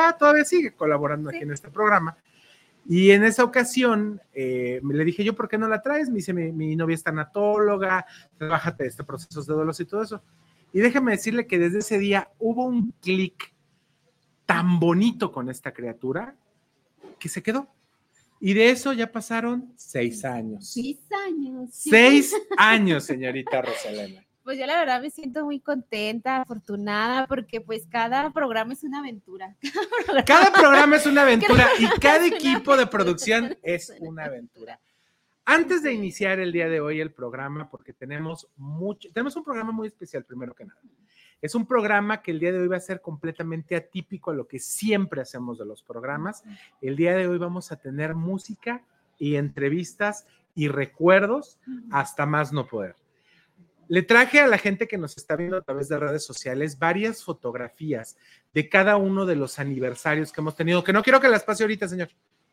está, todavía sigue colaborando aquí en este programa. Y en esa ocasión eh, le dije yo, ¿por qué no la traes? Me dice, mi, novia es tanatóloga, trabaja este procesos de dolor y todo eso. Y déjame decirle que desde ese día hubo un clic tan bonito con esta criatura que se quedó. Y de eso ya pasaron seis años. Seis años. Seis años, señorita Rosalena. Pues yo la verdad me siento muy contenta, afortunada, porque pues cada programa es una aventura. Cada programa, es una aventura y cada equipo de producción es una aventura. Antes de iniciar el día de hoy el programa, porque tenemos mucho, tenemos un programa muy especial primero que nada. Es un programa que el día de hoy va a ser completamente atípico a lo que siempre hacemos de los programas. El día de hoy vamos a tener música y entrevistas y recuerdos hasta más no poder. Le traje a la gente que nos está viendo a través de redes sociales varias fotografías de cada uno de los aniversarios que hemos tenido, que no quiero que las pase ahorita, señor,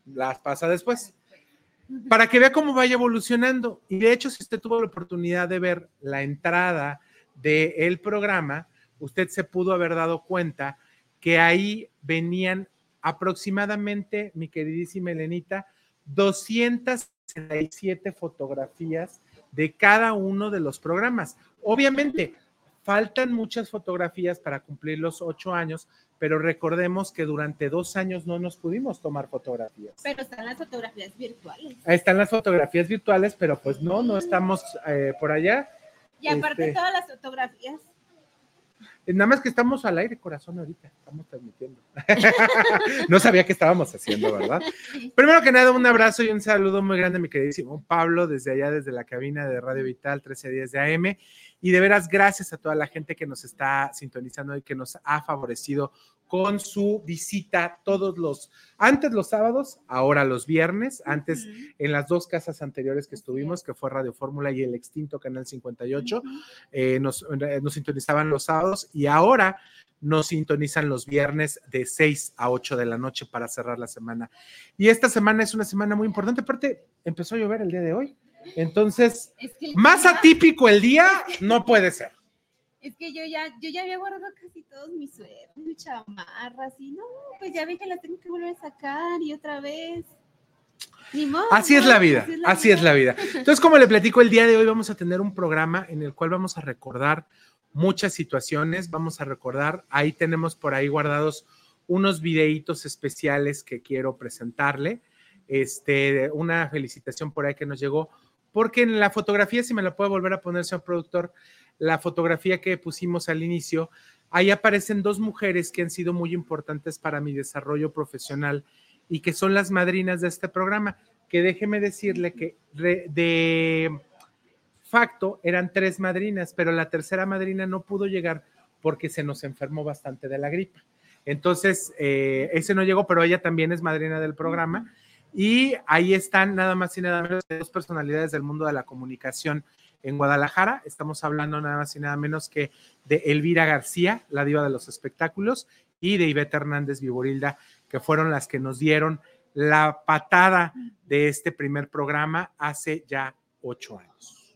las pasa después, para que vea cómo vaya evolucionando. Y de hecho, si usted tuvo la oportunidad de ver la entrada del programa, usted se pudo haber dado cuenta que ahí venían aproximadamente, mi queridísima Elenita, 267 fotografías de cada uno de los programas. Obviamente, faltan muchas fotografías para cumplir los ocho años, pero recordemos que durante dos años no nos pudimos tomar fotografías. Pero están las fotografías virtuales. Están las fotografías virtuales, pero pues no, no estamos eh, por allá. Y aparte este, todas las fotografías Nada más que estamos al aire, corazón, ahorita, estamos transmitiendo. no sabía qué estábamos haciendo, ¿verdad? Primero que nada, un abrazo y un saludo muy grande a mi queridísimo Pablo, desde allá, desde la cabina de Radio Vital 1310 de AM. Y de veras, gracias a toda la gente que nos está sintonizando y que nos ha favorecido con su visita todos los, antes los sábados, ahora los viernes, antes en las dos casas anteriores que estuvimos, que fue Radio Fórmula y el extinto Canal 58, eh, nos, eh, nos sintonizaban los sábados y ahora nos sintonizan los viernes de 6 a 8 de la noche para cerrar la semana. Y esta semana es una semana muy importante, aparte empezó a llover el día de hoy, entonces, más atípico el día no puede ser. Es que yo ya, yo ya había guardado casi todos mis suéteres, mis chamarras, y no, pues ya vi que las tengo que volver a sacar y otra vez. Modo, así es la vida, así es la vida. Entonces, como le platico, el día de hoy vamos a tener un programa en el cual vamos a recordar muchas situaciones, vamos a recordar, ahí tenemos por ahí guardados unos videitos especiales que quiero presentarle. Este, una felicitación por ahí que nos llegó, porque en la fotografía, si me la puede volver a poner, señor productor, la fotografía que pusimos al inicio, ahí aparecen dos mujeres que han sido muy importantes para mi desarrollo profesional y que son las madrinas de este programa, que déjeme decirle que de facto eran tres madrinas, pero la tercera madrina no pudo llegar porque se nos enfermó bastante de la gripa. Entonces, eh, ese no llegó, pero ella también es madrina del programa. Y ahí están nada más y nada menos dos personalidades del mundo de la comunicación en Guadalajara. Estamos hablando nada más y nada menos que de Elvira García, la diva de los espectáculos, y de Ivette Hernández Viborilda, que fueron las que nos dieron la patada de este primer programa hace ya ocho años.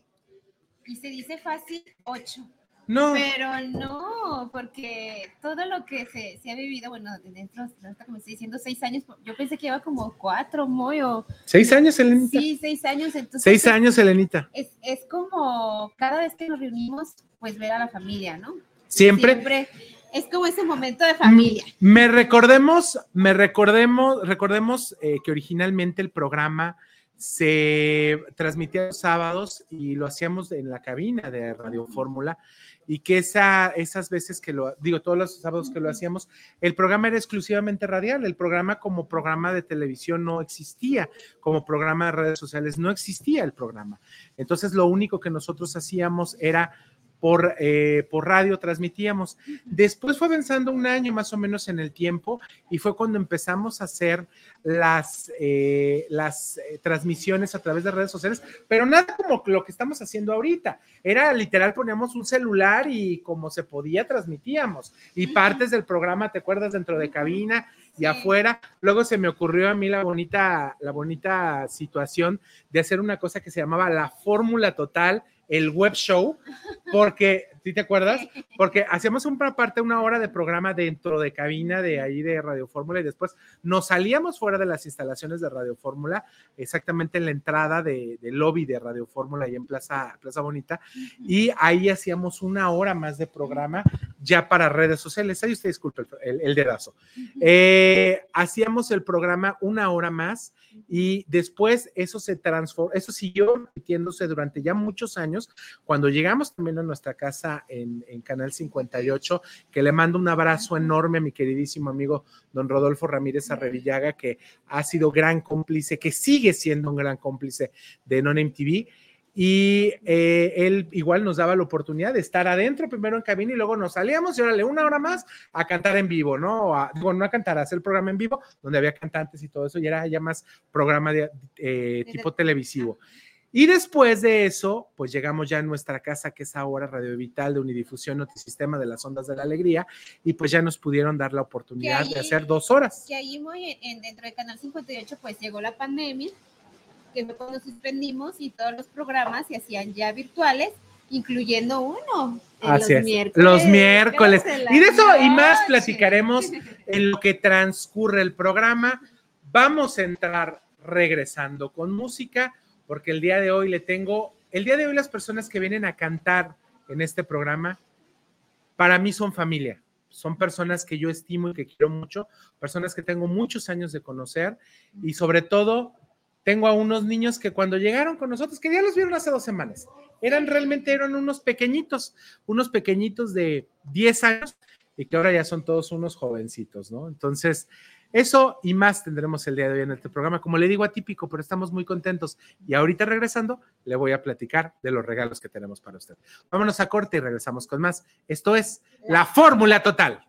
Y se dice fácil ocho. No. Pero no, porque todo lo que se, ha vivido, bueno, dentro, como estoy diciendo, seis años, yo pensé que iba como cuatro, muy o... ¿Seis años, Elenita? Sí, seis años, entonces... Seis años, Elenita. Es, es como cada vez que nos reunimos, pues ver a la familia, ¿no? Siempre. Siempre es como ese momento de familia. Me recordemos, me recordemos, recordemos eh, que originalmente el programa se transmitía los sábados y lo hacíamos en la cabina de Radio Fórmula y que esa, esas veces que lo, digo, todos los sábados que lo hacíamos, el programa era exclusivamente radial, el programa como programa de televisión no existía, como programa de redes sociales no existía el programa. Entonces lo único que nosotros hacíamos era por, eh, por radio transmitíamos. Después fue avanzando un año más o menos en el tiempo y fue cuando empezamos a hacer las, eh, las eh, transmisiones a través de redes sociales, pero nada como lo que estamos haciendo ahorita. Era literal, poníamos un celular y como se podía transmitíamos. Y partes del programa, ¿te acuerdas? Dentro de cabina y afuera. Luego se me ocurrió a mí la bonita, la bonita situación de hacer una cosa que se llamaba la fórmula total el web show, porque ¿Sí te acuerdas? Porque hacíamos una parte, una hora de programa dentro de cabina de ahí de Radio Fórmula y después nos salíamos fuera de las instalaciones de Radio Fórmula, exactamente en la entrada del lobby de Radio Fórmula y en Plaza, Plaza Bonita, y ahí hacíamos una hora más de programa ya para redes sociales. Ahí usted disculpe el, el dedazo. Eh, hacíamos el programa una hora más y después eso se transformó, eso siguió repitiéndose durante ya muchos años. Cuando llegamos también a nuestra casa en, en, Canal 58, que le mando un abrazo enorme a mi queridísimo amigo don Rodolfo Ramírez Arrevillaga, que ha sido gran cómplice, que sigue siendo un gran cómplice de Non MTV y eh, él igual nos daba la oportunidad de estar adentro primero en cabina y luego nos salíamos y órale una hora más a cantar en vivo, ¿no? A, digo, no a cantar, a hacer el programa en vivo donde había cantantes y todo eso y era ya más programa de eh, tipo televisivo. Y después de eso, pues llegamos ya a nuestra casa, que es ahora Radio Vital de Unidifusión Notisistema de las Ondas de la Alegría, y pues ya nos pudieron dar la oportunidad ahí, de hacer dos horas. Que ahí muy en, dentro de Canal 58, pues llegó la pandemia que fue cuando suspendimos y todos los programas se hacían ya virtuales, incluyendo uno. Así los es, miércoles. Los miércoles. Y de eso y más platicaremos en lo que transcurre el programa. Vamos a entrar regresando con música, porque el día de hoy le tengo, el día de hoy las personas que vienen a cantar en este programa, para mí son familia. Son personas que yo estimo y que quiero mucho, personas que tengo muchos años de conocer y sobre todo tengo a unos niños que cuando llegaron con nosotros, que ya los vieron hace dos semanas, eran realmente, eran unos pequeñitos, unos pequeñitos de 10 años y que ahora ya son todos unos jovencitos, ¿no? Entonces, eso y más tendremos el día de hoy en este programa. Como le digo, atípico, pero estamos muy contentos. Y ahorita regresando, le voy a platicar de los regalos que tenemos para usted. Vámonos a corte y regresamos con más. Esto es la fórmula total.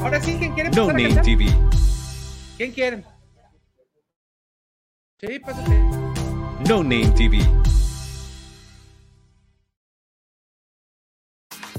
Ahora sí, ¿quién quiere No Name TV. ¿Quién quiere? Sí, pásate. No Name TV.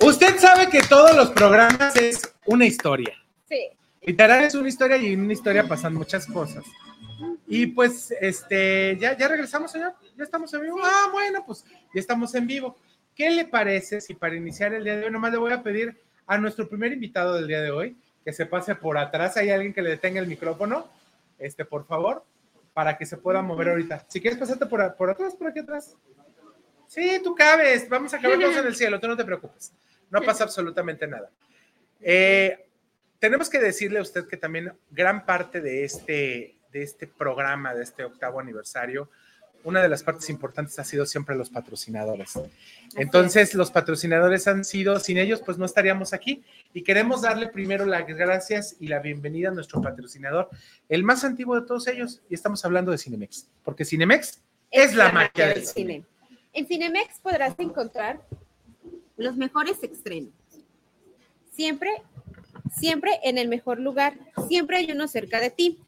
Usted sabe que todos los programas es una historia. Sí. Literal es una historia y en una historia pasan muchas cosas. Y pues, este, ya, ya regresamos, señor. Ya estamos en vivo. Ah, bueno, pues ya estamos en vivo. ¿Qué le parece si para iniciar el día de hoy, nomás le voy a pedir a nuestro primer invitado del día de hoy que se pase por atrás? ¿Hay alguien que le detenga el micrófono? Este, por favor, para que se pueda mover ahorita. Si quieres, pasarte por, por atrás, por aquí atrás. Sí, tú cabes. Vamos a acabar en el cielo, tú no te preocupes. No pasa absolutamente nada. Eh, tenemos que decirle a usted que también gran parte de este, de este programa, de este octavo aniversario, una de las partes importantes ha sido siempre los patrocinadores. Entonces, los patrocinadores han sido, sin ellos, pues no estaríamos aquí. Y queremos darle primero las gracias y la bienvenida a nuestro patrocinador, el más antiguo de todos ellos, y estamos hablando de Cinemex, porque Cinemex es, la, magia del cine. En Cinemex podrás encontrar los mejores estrenos. Siempre, siempre en el mejor lugar, siempre hay uno cerca de ti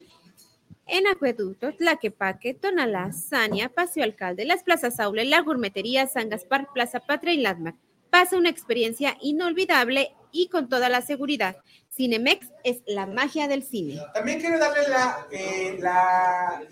en Acueducto, Tlaquepaque, Tonalá, Sania, Paseo Alcalde, las plazas Aule, la Gourmetería, San Gaspar, Plaza Patria y Landmark. Pasa una experiencia inolvidable y con toda la seguridad. Cinemex es la magia del cine. También quiero darle eh,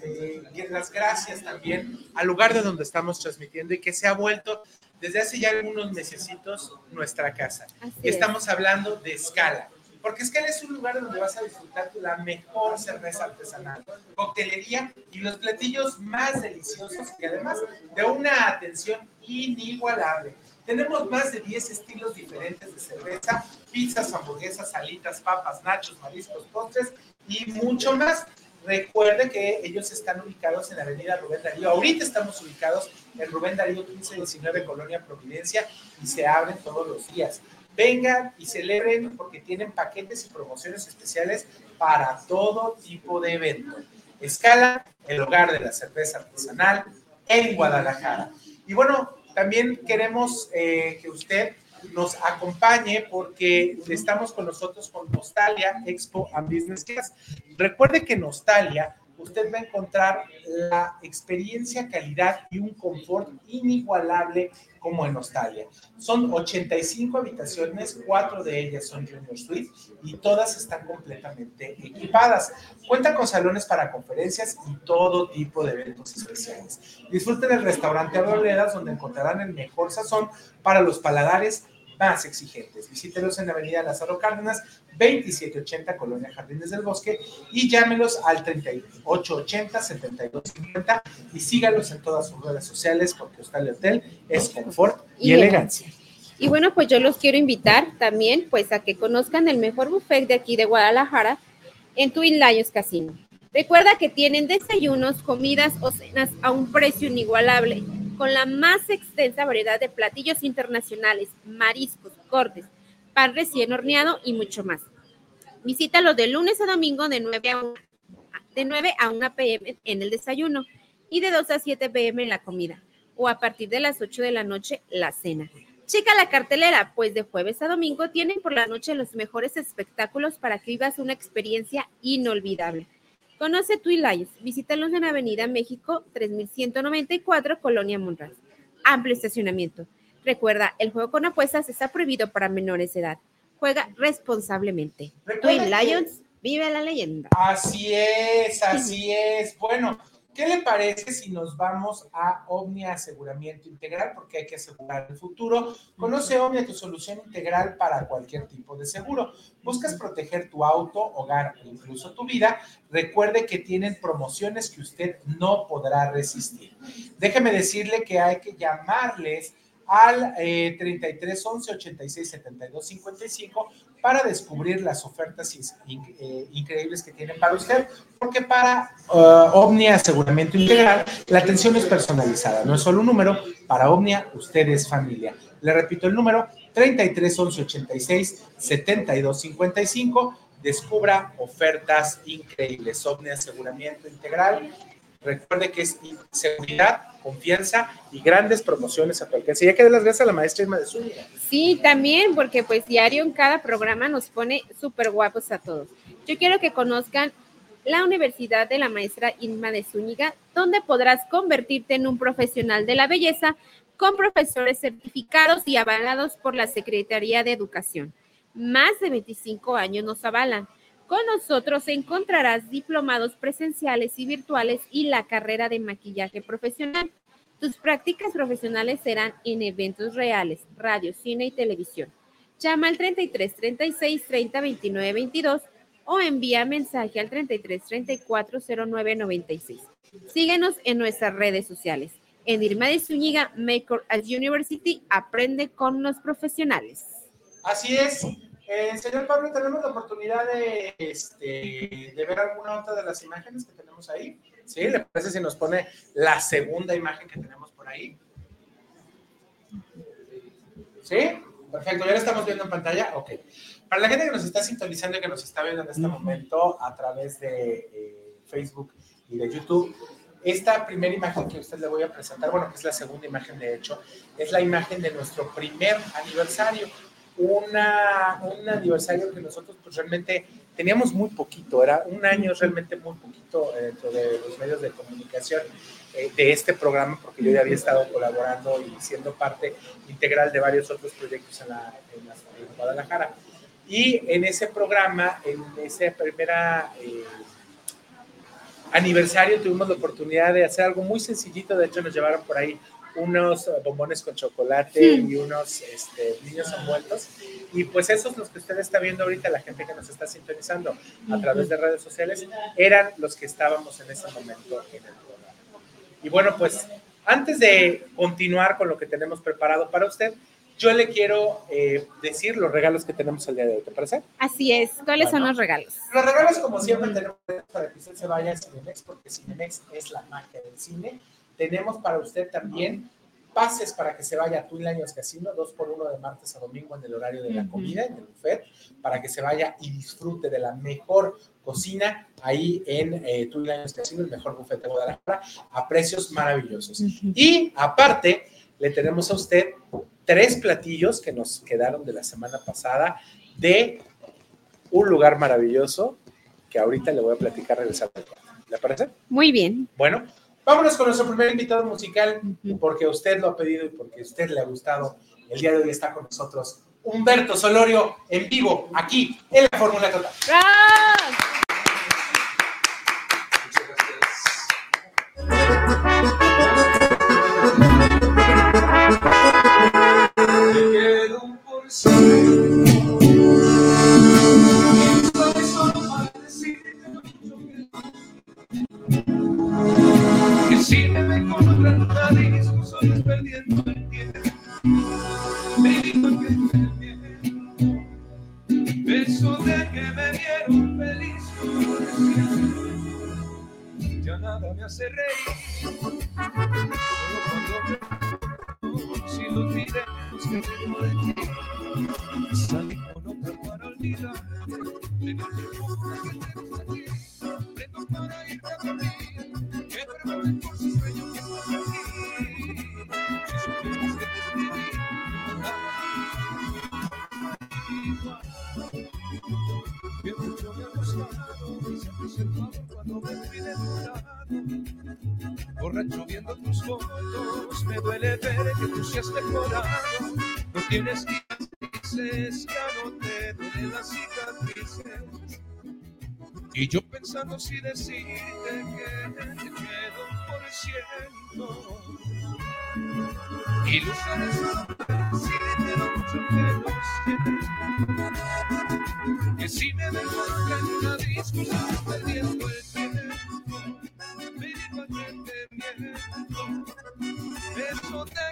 eh, las gracias también al lugar de donde estamos transmitiendo y que se ha vuelto desde hace ya algunos mesecitos nuestra casa. Estamos hablando de escala porque es que es un lugar donde vas a disfrutar la mejor cerveza artesanal, coctelería y los platillos más deliciosos y además de una atención inigualable. Tenemos más de 10 estilos diferentes de cerveza, pizzas, hamburguesas, salitas, papas, nachos, mariscos, postres y mucho más. Recuerde que ellos están ubicados en la avenida Rubén Darío. Ahorita estamos ubicados en Rubén Darío 1519, Colonia Providencia, y se abren todos los días vengan y celebren porque tienen paquetes y promociones especiales para todo tipo de evento. Escala, el hogar de la cerveza artesanal en Guadalajara. Y bueno, también queremos eh, que usted nos acompañe porque estamos con nosotros con Nostalia Expo and Business Class. Recuerde que Nostalia usted va a encontrar la experiencia, calidad y un confort inigualable como en Australia. Son 85 habitaciones, cuatro de ellas son Junior Suite y todas están completamente equipadas. Cuenta con salones para conferencias y todo tipo de eventos especiales. Disfruten el restaurante Arboledas donde encontrarán el mejor sazón para los paladares más exigentes. Visítelos en la avenida Lázaro Cárdenas, 2780 Colonia Jardines del Bosque y llámelos al 3880-7250 y sígalos en todas sus redes sociales porque Hostal Hotel es confort y, elegancia. Y bueno, pues yo los quiero invitar también pues a que conozcan el mejor buffet de aquí de Guadalajara en Twin Lions Casino. Recuerda que tienen desayunos, comidas o cenas a un precio inigualable con la más extensa variedad de platillos internacionales, mariscos, cortes, pan recién horneado y mucho más. Visítalo de lunes a domingo de 9 a 1, de 9 a 1 pm en el desayuno y de 2 a 7 pm en la comida o a partir de las 8 de la noche la cena. Checa la cartelera, pues de jueves a domingo tienen por la noche los mejores espectáculos para que vivas una experiencia inolvidable. Conoce Twin Lions. Visítalos en Avenida México 3194, Colonia Monraz. Amplio estacionamiento. Recuerda, el juego con apuestas está prohibido para menores de edad. Juega responsablemente. Twin Lions, vive la leyenda. Así es, así es. Bueno, ¿Qué le parece si nos vamos a Omnia Aseguramiento Integral? Porque hay que asegurar el futuro. Conoce Omnia, tu solución integral para cualquier tipo de seguro. ¿Buscas proteger tu auto, hogar e incluso tu vida? Recuerde que tienen promociones que usted no podrá resistir. Déjeme decirle que hay que llamarles al eh, 33 11 86 72 55 para descubrir las ofertas eh, increíbles que tienen para usted, porque para uh, Omnia Aseguramiento Integral la atención es personalizada, no es solo un número, para Omnia usted es familia. Le repito el número 33 11 86 72 55 descubra ofertas increíbles. Omnia Aseguramiento Integral Recuerde que es seguridad, confianza y grandes promociones a tu alcance. Ya que las gracias a la maestra Irma de Zúñiga. Sí, también, porque pues diario en cada programa nos pone súper guapos a todos. Yo quiero que conozcan la Universidad de la Maestra Irma de Zúñiga, donde podrás convertirte en un profesional de la belleza con profesores certificados y avalados por la Secretaría de Educación. Más de 25 años nos avalan. Con nosotros encontrarás diplomados presenciales y virtuales y la carrera de maquillaje profesional. Tus prácticas profesionales serán en eventos reales, radio, cine y televisión. Llama al 33 36 30 29 22 o envía mensaje al 33 34 09 96. Síguenos en nuestras redes sociales. En Irma de Zúñiga, Maker as University, aprende con los profesionales. Así es. Eh, señor Pablo, tenemos la oportunidad de, este, de ver alguna otra de las imágenes que tenemos ahí. ¿Sí? ¿Le parece si nos pone la segunda imagen que tenemos por ahí? ¿Sí? Perfecto, ya la estamos viendo en pantalla. Ok. Para la gente que nos está sintonizando y que nos está viendo en este momento a través de eh, Facebook y de YouTube, esta primera imagen que usted le voy a presentar, bueno, que es la segunda imagen de hecho, es la imagen de nuestro primer aniversario. Una, un aniversario que nosotros pues realmente teníamos muy poquito, era un año realmente muy poquito eh, dentro de los medios de comunicación eh, de este programa, porque yo ya había estado colaborando y siendo parte integral de varios otros proyectos en, la, en, Guadalajara. Y en ese programa, en ese primera eh, aniversario, tuvimos la oportunidad de hacer algo muy sencillito. De hecho, nos llevaron por ahí unos bombones con chocolate y unos este, niños envueltos. Y pues esos los que usted está viendo ahorita, la gente que nos está sintonizando a través de redes sociales, eran los que estábamos en ese momento en el programa. Y bueno, pues antes de continuar con lo que tenemos preparado para usted, yo le quiero eh, decir los regalos que tenemos el día de hoy, ¿te parece? Así es. ¿Cuáles son los regalos? Los regalos, como siempre, tenemos para que usted se vaya a Cinemex, porque Cinemex es la magia del cine. Tenemos para usted también pases para que se vaya a Twin Lions Casino, dos por uno de martes a domingo en el horario de la comida, en el buffet, para que se vaya y disfrute de la mejor cocina ahí en eh, Twin Lions Casino, el mejor buffet de Guadalajara, a precios maravillosos. Y aparte, le tenemos a usted tres platillos que nos quedaron de la semana pasada de un lugar maravilloso que ahorita le voy a platicar regresando. ¿Le parece? Muy bien. Bueno, Vámonos con nuestro primer invitado musical, porque usted lo ha pedido y porque a usted le ha gustado. El día de hoy está con nosotros Humberto Solorio en vivo, aquí en la Fórmula Total. Si otra nariz, solo perdiendo el tiempo. Me dijo que me Eso de que me vieron feliz, ya nada me hace reír. Si lo miremos que tengo de ti, fotos, me duele ver que tú seas mejorado. No tienes cicatrices, ya no te las cicatrices. Y yo pensando si decirte que te quedo por ciento. Ilusiones si te lo mucho que Que si me dejo en una discusión perdiendo el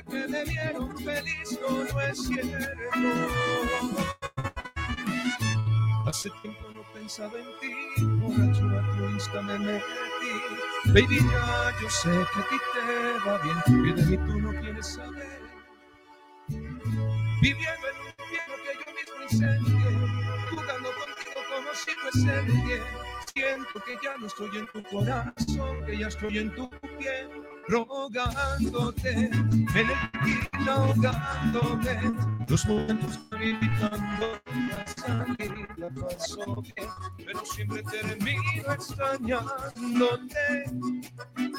que me vieron feliz no, no es cierto. Hace tiempo no pensaba en ti, borracho altruista me metí. Baby, ya yo sé que a ti te va bien, que de mí tú no quieres saber. Viviendo en un infierno que yo mismo incendié, jugando contigo como si fuese bien. Siento que ya no estoy en tu corazón, que ya estoy en tu piel rogándote, en el ahogándome, los momentos gritando la paso bien, pero siempre termino extrañándote,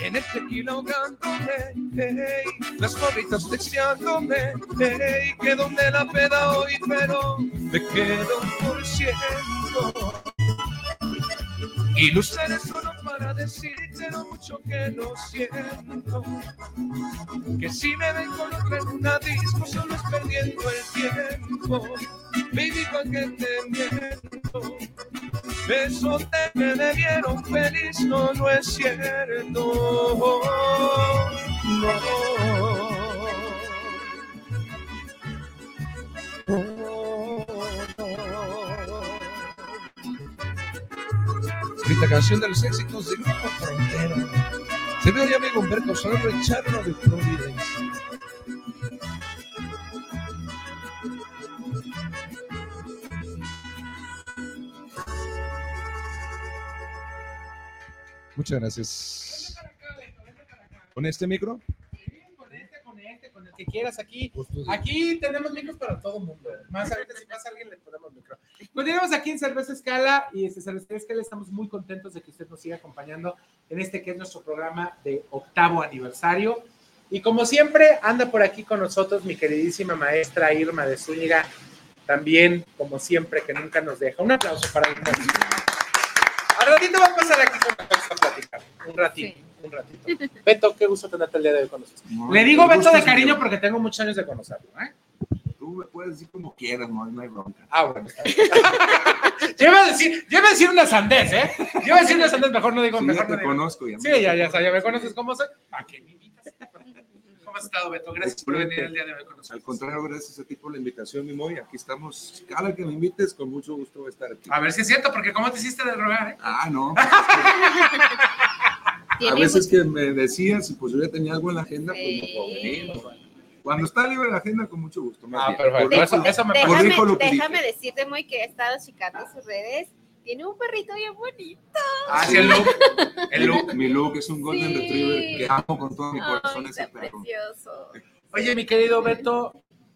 en el tequila ahogándome, hey, las gorritas deseándome, hey, que donde la peda hoy, pero me quedo por ciento. Y luces solo para decirte lo mucho que lo siento. Que si me ven con otra en disco, solo es perdiendo el tiempo. Baby, ¿para que te miento? Eso te me debieron feliz, no, no es cierto. No. Esta canción de los éxitos de Grupo Frontera. Se ve mi amigo Humberto Solano el charro de Providencia. Muchas gracias. ¿Con este micro? Con este, con este, con el que quieras aquí. Aquí tenemos micros para todo el mundo. Más ahorita si pasa alguien le ponemos micro. Continuamos aquí en Cerveza Escala y este Cerveza Escala estamos muy contentos de que usted nos siga acompañando en este que es nuestro programa de octavo aniversario. Y como siempre, anda por aquí con nosotros mi queridísima maestra Irma de Zúñiga, también, como siempre, que nunca nos deja. Un aplauso para Irma. Al ratito va a pasar aquí con a platicar. Un ratito, un ratito. Beto, qué gusto tenerte el día de hoy con nosotros. No, Le digo Beto de cariño porque tengo muchos años de conocerlo. ¿eh? Tú me puedes decir como quieras, no, no hay bronca. Ah, bueno. está bien. yo, iba a decir, yo iba a decir una sandez, ¿eh? Yo iba a decir una sandez, mejor no digo, Sí, mejor ya no te digo. conozco. Ya Sí, ya, ya, ya me conoces cómo soy. ¿Para qué me invitas? ¿Cómo has estado, Beto? Gracias por venir el día de hoy con nosotros. Al contrario, gracias a ti por la invitación, mi Moy. Aquí estamos. Cada que me invites, con mucho gusto voy a estar aquí. A ver si es cierto, porque ¿cómo te hiciste de rogar, eh? Ah, no. a veces que me decías y pues yo ya tenía algo en la agenda, pues no puedo venir. Cuando está libre la agenda, con mucho gusto. más Ah, bien. perfecto. Eso, eso me. Déjame, lo que déjame dije. decirte, muy que he estado checando sus redes. Tiene un perrito bien bonito. Ah, sí, el look. El look. Mi look es un Golden Sí. Retriever que amo con todo mi corazón Ay, ese perro. precioso. Oye, mi querido Beto,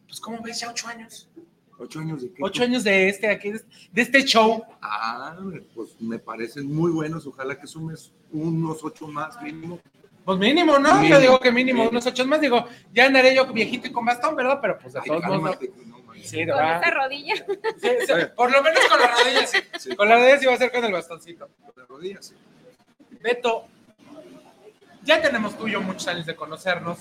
pues ¿cómo ves ya ocho años? Ocho años de qué? Ocho años de este, aquí, de este show. Ah, pues me parecen muy buenos. Ojalá que sumes unos ocho más mínimo. Pues mínimo, ¿no? Yo Mínimo. digo que mínimo, Mínimo. unos ocho más. Digo, ya andaré yo viejito y con bastón, ¿verdad? Pero pues de Ay, todos modos. no. Sí, Con verdad. esa rodilla. Sí, sí, por lo menos con las rodillas, sí. Sí. Con las rodillas iba a ser con el bastoncito. Las rodillas, sí. Beto, ya tenemos tú y yo muchos años de conocernos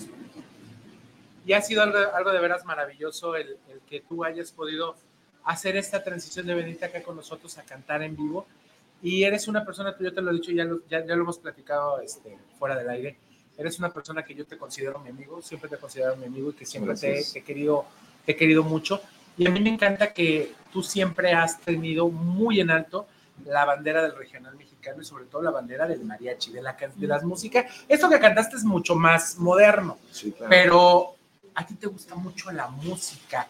y ha sido algo, algo de veras maravilloso el, el que tú hayas podido hacer esta transición de venirte acá con nosotros a cantar en vivo. Y eres una persona, tú yo te lo he dicho, ya lo, ya, ya lo hemos platicado este, fuera del aire, eres una persona que yo te considero mi amigo, siempre te he considerado mi amigo y que siempre te, te he querido, te he querido mucho. Y a mí me encanta que tú siempre has tenido muy en alto la bandera del regional mexicano y sobre todo la bandera del mariachi, de, la, de las músicas. Esto que cantaste es mucho más moderno, Sí, claro. pero a ti te gusta mucho la música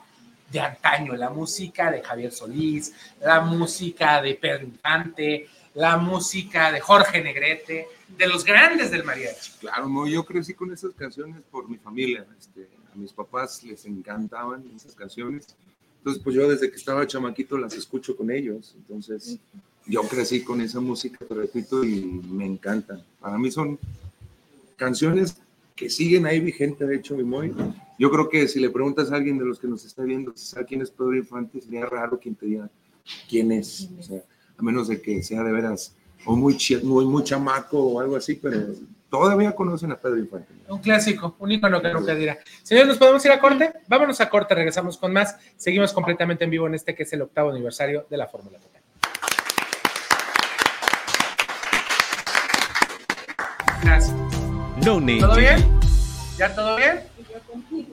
de antaño, la música de Javier Solís, la música de Pedro Infante, la música de Jorge Negrete, de los grandes del mariachi. Claro, no, yo crecí con esas canciones por mi familia. Este, a mis papás les encantaban esas canciones. Entonces, pues yo desde que estaba chamaquito las escucho con ellos. Entonces, yo crecí con esa música, te repito, y me encantan. Para mí son canciones que siguen ahí vigentes, de hecho, mi Moy. Yo creo que si le preguntas a alguien de los que nos está viendo sabe quién es Pedro Infante, sería raro quien te diga quién es. A menos de que sea de veras o muy, muy, muy chamaco o algo así, pero todavía conocen a Pedro Infante. Un clásico, un ícono que nunca dirá. Señores, ¿nos podemos ir a corte? Vámonos a corte, regresamos con más. Seguimos completamente en vivo en este que es el octavo aniversario de la Fórmula Total. Gracias. No ¿Todo bien? ¿Ya todo bien?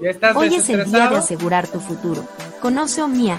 ¿Ya estás Hoy es el día de asegurar tu futuro. Conoce Omnia,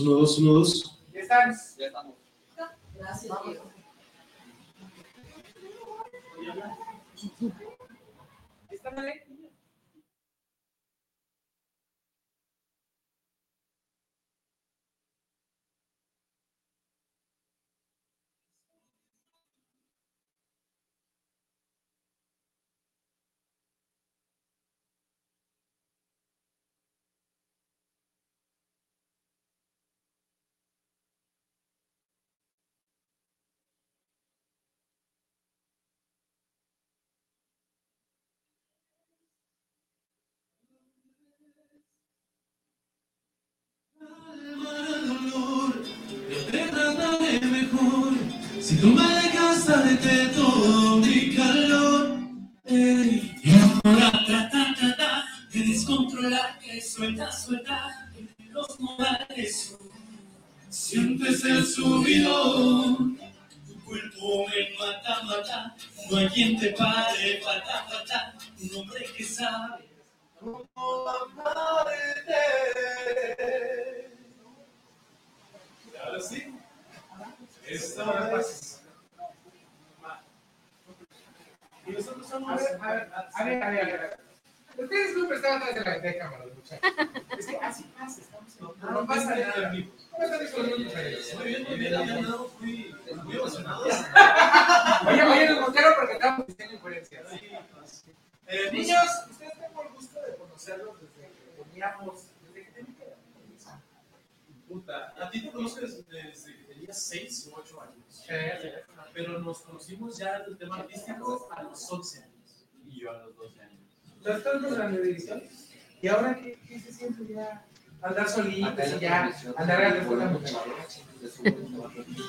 Uno, dos, uno, dos. Ya están. Ya estamos. Gracias, Diego. Si tú me dejas darte todo mi calor. Ey, y ahora trata, trata de descontrolar que suelta, suelta los modales. Sientes el subidón, tu cuerpo me mata, mata. No hay quien te pare, falta, falta. Un hombre que sabe cómo amarte. Ahora sí. Esta vez. Y nosotros somos. A ver, a ver, a ver, a ver, a ver. Ustedes siempre estaban atrás de la de cámara, muchachos. Es que así pasa, estamos en No pasa nada. ¿Cómo están ustedes? Muy bien, muy bien, muy, muy emocionado. Oye, oye, nos montaron porque estábamos diciendo incoherencias. Eh, Niños, ustedes tengo el gusto de conocerlos desde que teníamos. Desde que teníamos. Puta, a ti te conozco desde que tenías 6 o 8 años. Pero nos conocimos ya en el tema artístico a los 11 años. Y yo a los 12 años. Entonces, están los grandes división. ¿Y ahora qué, qué se siente ya? Andar solitos y ya, andar a la mujer.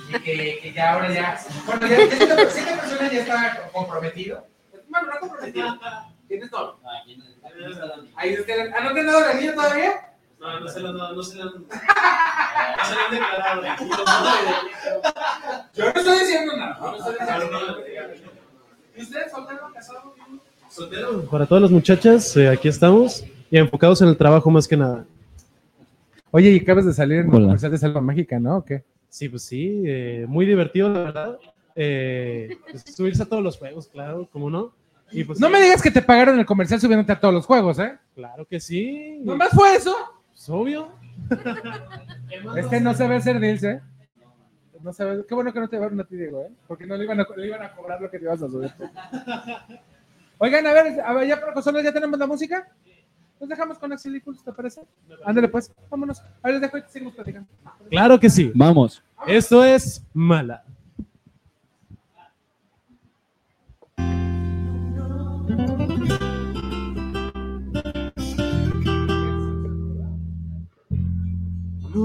Y que, que ya ahora ya. Bueno, ya, ya esta, persona ya está comprometido. Bueno, no comprometido. Tienes todo. Ahí ustedes. ¿Ah, no te han dado la niña todavía? No, no se lo no se lo han no se lo han declarado. Yo no estoy diciendo nada. No estoy diciendo nada. ¿Y ustedes soltero, casado? Soltero. Para todas las muchachas, eh, aquí estamos y enfocados en el trabajo más que nada. Oye, y acabas de salir en el comercial de Selva Mágica, ¿no? ¿O qué? Sí, pues sí, eh, muy divertido, la verdad. Eh, pues, subirse a todos los juegos, claro, ¿cómo no? Y pues, No sí, me digas que te pagaron el comercial subiéndote a todos los juegos, ¿eh? Claro que sí. ¿Nomás fue eso? Obvio. Este no sabe hacer deals, ¿eh? No sabe, qué bueno que no te llevaron a ti, Diego, ¿eh? Porque no le iban a, le iban a cobrar lo que te ibas a subir. Oigan, a ver, a ver, ya para consolas ya tenemos la música. Nos dejamos con Axel y Pulse, ¿te parece? Ándale pues, vámonos. A ver, les dejo y seguimos platicando. Claro que sí. Vamos. Esto es Mala.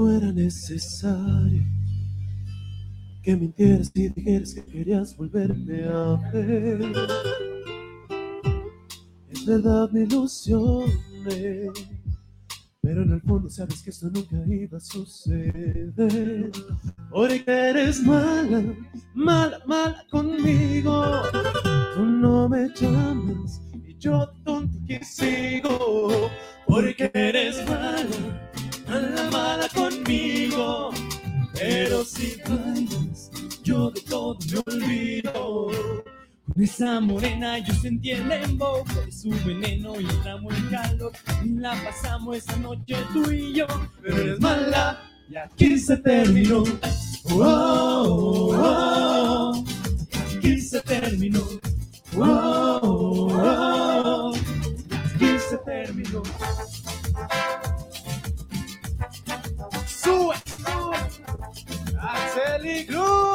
No era necesario que mintieras y dijeras que querías volverme a ver. Es verdad, me ilusioné, pero en el fondo sabes que esto nunca iba a suceder. Porque eres mala, mala, mala conmigo. Tú no me llamas y yo tonto que sigo. Porque eres mala, mala, mala conmigo. Pero si bailas, yo de todo me olvido. Con esa morena yo sentí el lembo de su veneno y entramos en calor. Y la pasamos esa noche tú y yo. Pero eres mala, y aquí se terminó. Oh, oh, oh, aquí se terminó. Oh, oh, oh, aquí se terminó. Axel y Cruz.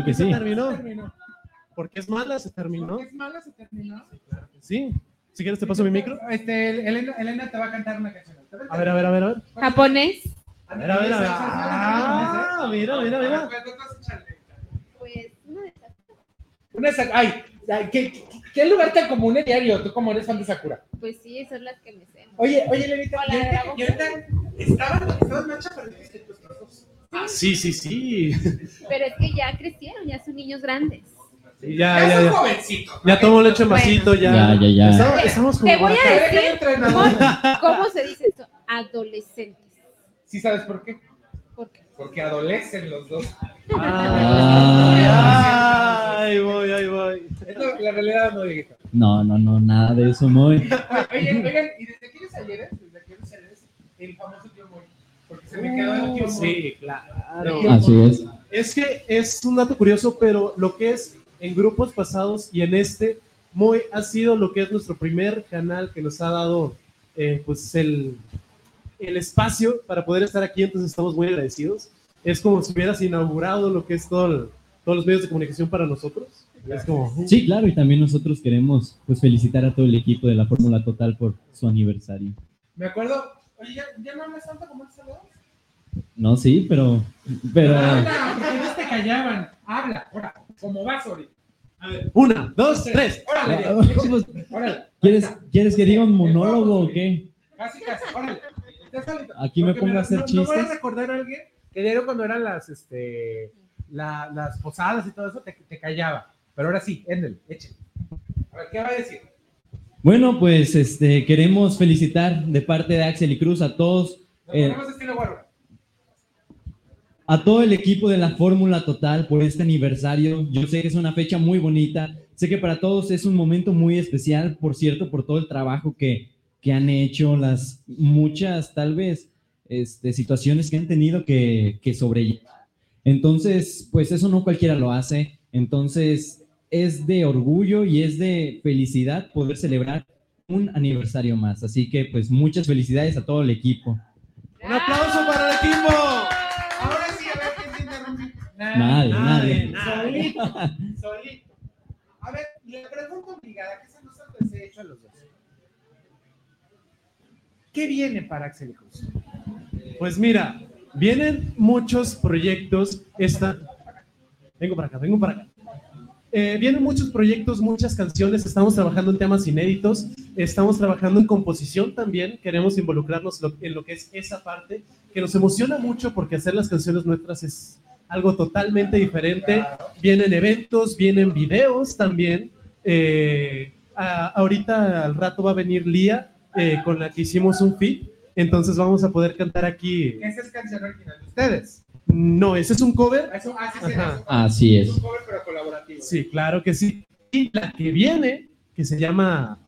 Aquí que se sí. terminó. Porque es mala, se terminó. es mala, se terminó. Sí. Si quieres te paso mi micro. Este, Elena, Elena te va a cantar una canción. A ver, a ver, a ver, a ver. Japonés. A ver, a ver, a ver. Ah, mira, mira, mira. Pues una de esas. Una Sa- ay, ay, ¿qué, qué, qué lugar tan común en diario? Tú como eres fan de Sakura. Pues sí, son las que me sé. Oye, oye, Lenita, Hola, y ahorita- estaban, estaban mancha, pero dijiste. Ah, sí, sí, sí. Pero es que ya crecieron, ya son niños grandes. Sí, ya, Ya ya, son ya. tomo leche en Bueno. vasito, ya. Ya, ya, ya. Estamos, estamos como Te voy para a acá. decir entrenador. cómo, cómo se dice esto. Adolescentes. ¿Sí sabes por qué? ¿Por qué? Porque adolecen los dos. Ah. Ay, voy, ahí voy. Es la, realidad, no Dieguito. No, no, no, nada de eso, muy. Oye, oigan, oigan, ¿y desde aquellos ayeres? Desde aquellos ayeres, el famoso se me quedó el Moy. Sí, claro. Así es. Es que es un dato curioso, pero lo que es en grupos pasados y en este, Moy ha sido lo que es nuestro primer canal que nos ha dado eh, pues el, el espacio para poder estar aquí, entonces estamos muy agradecidos. Es como si hubieras inaugurado lo que es todo el- todos los medios de comunicación para nosotros. Es como, Sí, claro, y también nosotros queremos pues felicitar a todo el equipo de la Fórmula Total por su aniversario. Me acuerdo, oye, ¿ya, ya no hablas tanto como antes hablabas? No, sí, pero pero Habla, te callaban. Habla, ahora, como vas ahorita. A ver, una, dos, tres. órale, Ah, órale. ¿quieres quieres que diga un monólogo o qué? Casi, casi, órale. Aquí me pongo a hacer no- No voy a chistes. recordar a alguien que dieron cuando eran las, este, la- las posadas y todo eso, te, te callaba. Pero ahora sí, Endel, échale. A ver, ¿qué va a decir? Bueno, pues este queremos felicitar de parte de Axel y Cruz a todos Nos eh, ponemos estilo guarro. A todo el equipo de la Fórmula Total por este aniversario. Yo sé que es una fecha muy bonita. Sé que para todos es un momento muy especial, por cierto, por todo el trabajo que, que han hecho, las muchas, tal vez, este, situaciones que han tenido que, que sobrellevar. Entonces, pues eso no cualquiera lo hace. Entonces, es de orgullo y es de felicidad poder celebrar un aniversario más. Así que, pues, muchas felicidades a todo el equipo. Un aplauso para el equipo. Nadie, nadie. Solito, solito. A ver, le pregunto obligada, que se nos ha hecho a los dos. ¿Qué viene para Axel y Cruz? Pues mira, vienen muchos proyectos. Esta... Vengo para acá, vengo para acá. Eh, vienen muchos proyectos, muchas canciones, estamos trabajando en temas inéditos, estamos trabajando en composición también, queremos involucrarnos en lo que es esa parte, que nos emociona mucho porque hacer las canciones nuestras es algo totalmente diferente. Vienen eventos, vienen videos también. Eh, a- ahorita al rato va a venir Lía, eh, con la que hicimos un feat, entonces vamos a poder cantar aquí. Esa es canción original de ustedes. No, ese es un cover. Eso, se Ajá. hace. Así es. Un cover, pero colaborativo. Sí, claro que sí. Y la que viene, que se llama.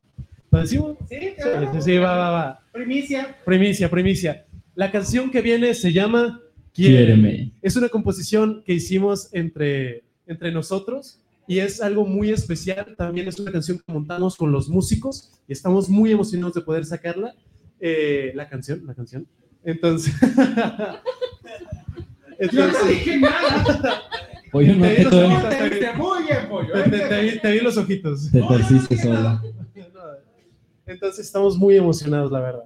¿Lo decimos? Sí, Sí, claro. sí, sí, va, va, va. Primicia. Primicia, primicia. La canción que viene se llama Quiéreme. Es una composición que hicimos entre, entre nosotros y es algo muy especial. También es una canción que montamos con los músicos y estamos muy emocionados de poder sacarla. Eh, la canción, la canción. Entonces. Yo no dije nada. Pollo, no Te te, vi los to- ojitos, Te viste muy bien, pollo. te- te- te vi- te vi los ojitos. te torciste solo. Entonces estamos muy emocionados, la verdad.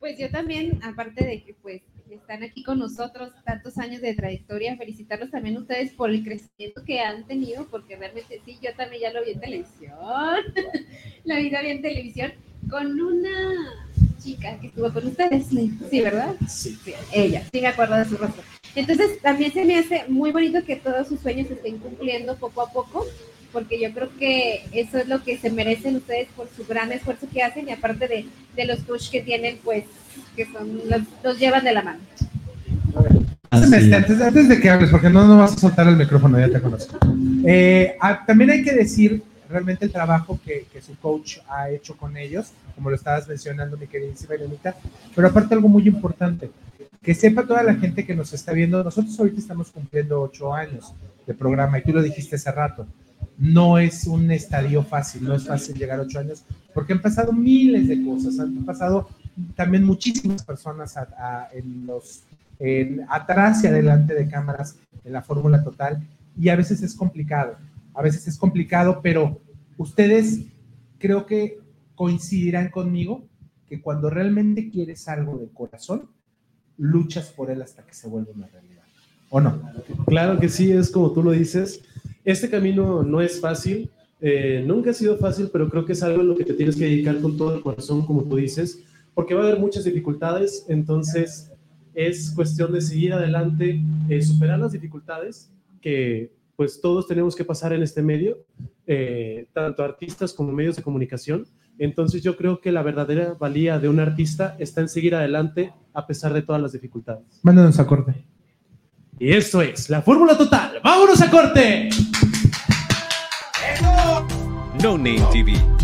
Pues yo también, aparte de que pues están aquí con nosotros tantos años de trayectoria, felicitarlos también ustedes por el crecimiento que han tenido, porque realmente sí, yo también ya lo vi en televisión, la vida vi en televisión, con una chica que estuvo con ustedes, sí, ¿verdad? Sí. ella, sí me acuerdo de su rostro. Entonces también se me hace muy bonito que todos sus sueños se estén cumpliendo poco a poco, porque yo creo que eso es lo que se merecen ustedes por su gran esfuerzo que hacen y aparte de, de los coach que tienen, pues, que son los, los llevan de la mano. Este. Antes, antes de que hables, porque no nos vas a soltar el micrófono, ya te conozco. Eh, ah, también hay que decir realmente el trabajo que, que su coach ha hecho con ellos, como lo estabas mencionando, mi queridísima Irenita, pero aparte algo muy importante, que sepa toda la gente que nos está viendo, nosotros ahorita estamos cumpliendo ocho años de programa y tú lo dijiste hace rato, no es un estadio fácil, no es fácil llegar a ocho años, porque han pasado miles de cosas, han pasado también muchísimas personas a- a- en los en- atrás y adelante de cámaras en la fórmula total y a veces es complicado, a veces es complicado, pero ustedes creo que coincidirán conmigo que cuando realmente quieres algo de corazón, luchas por él hasta que se vuelve una realidad. ¿O no? Claro que sí, es como tú lo dices. Este camino no es fácil, eh, nunca ha sido fácil, pero creo que es algo en lo que te tienes que dedicar con todo el corazón, como tú dices, porque va a haber muchas dificultades, entonces es cuestión de seguir adelante, eh, superar las dificultades que pues todos tenemos que pasar en este medio, eh, tanto artistas como medios de comunicación. Entonces yo creo que la verdadera valía de un artista está en seguir adelante a pesar de todas las dificultades. Mándanos a corte. Y eso es la fórmula total. ¡Vámonos a corte! No Name TV.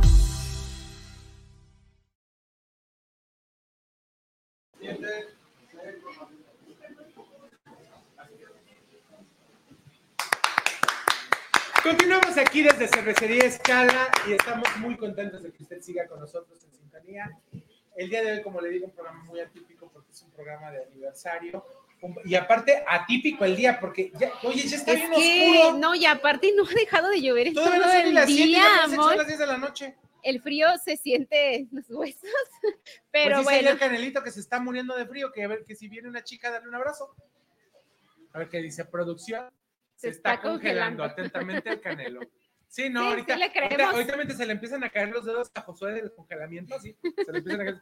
Continuamos aquí desde Cervecería Escala y estamos muy contentos de que usted siga con nosotros en sintonía. El día de hoy, como le digo, un programa muy atípico porque es un programa de aniversario. Y aparte, atípico el día porque, ya, oye, ya está Es bien que, oscuro. no, y aparte no ha dejado de llover en Todavía no todo ni el las 7 día, amor. las 10 de la noche. El frío se siente en los huesos, pero pues bueno. el canelito que se está muriendo de frío, que a ver que si viene una chica, darle un abrazo. A ver qué dice producción. Se, está, está congelando. congelando. atentamente el canelo. Sí, no, Sí, sí ahorita, le ahorita, ahorita se le empiezan a caer los dedos a Josué del congelamiento, sí, se le empiezan a caer.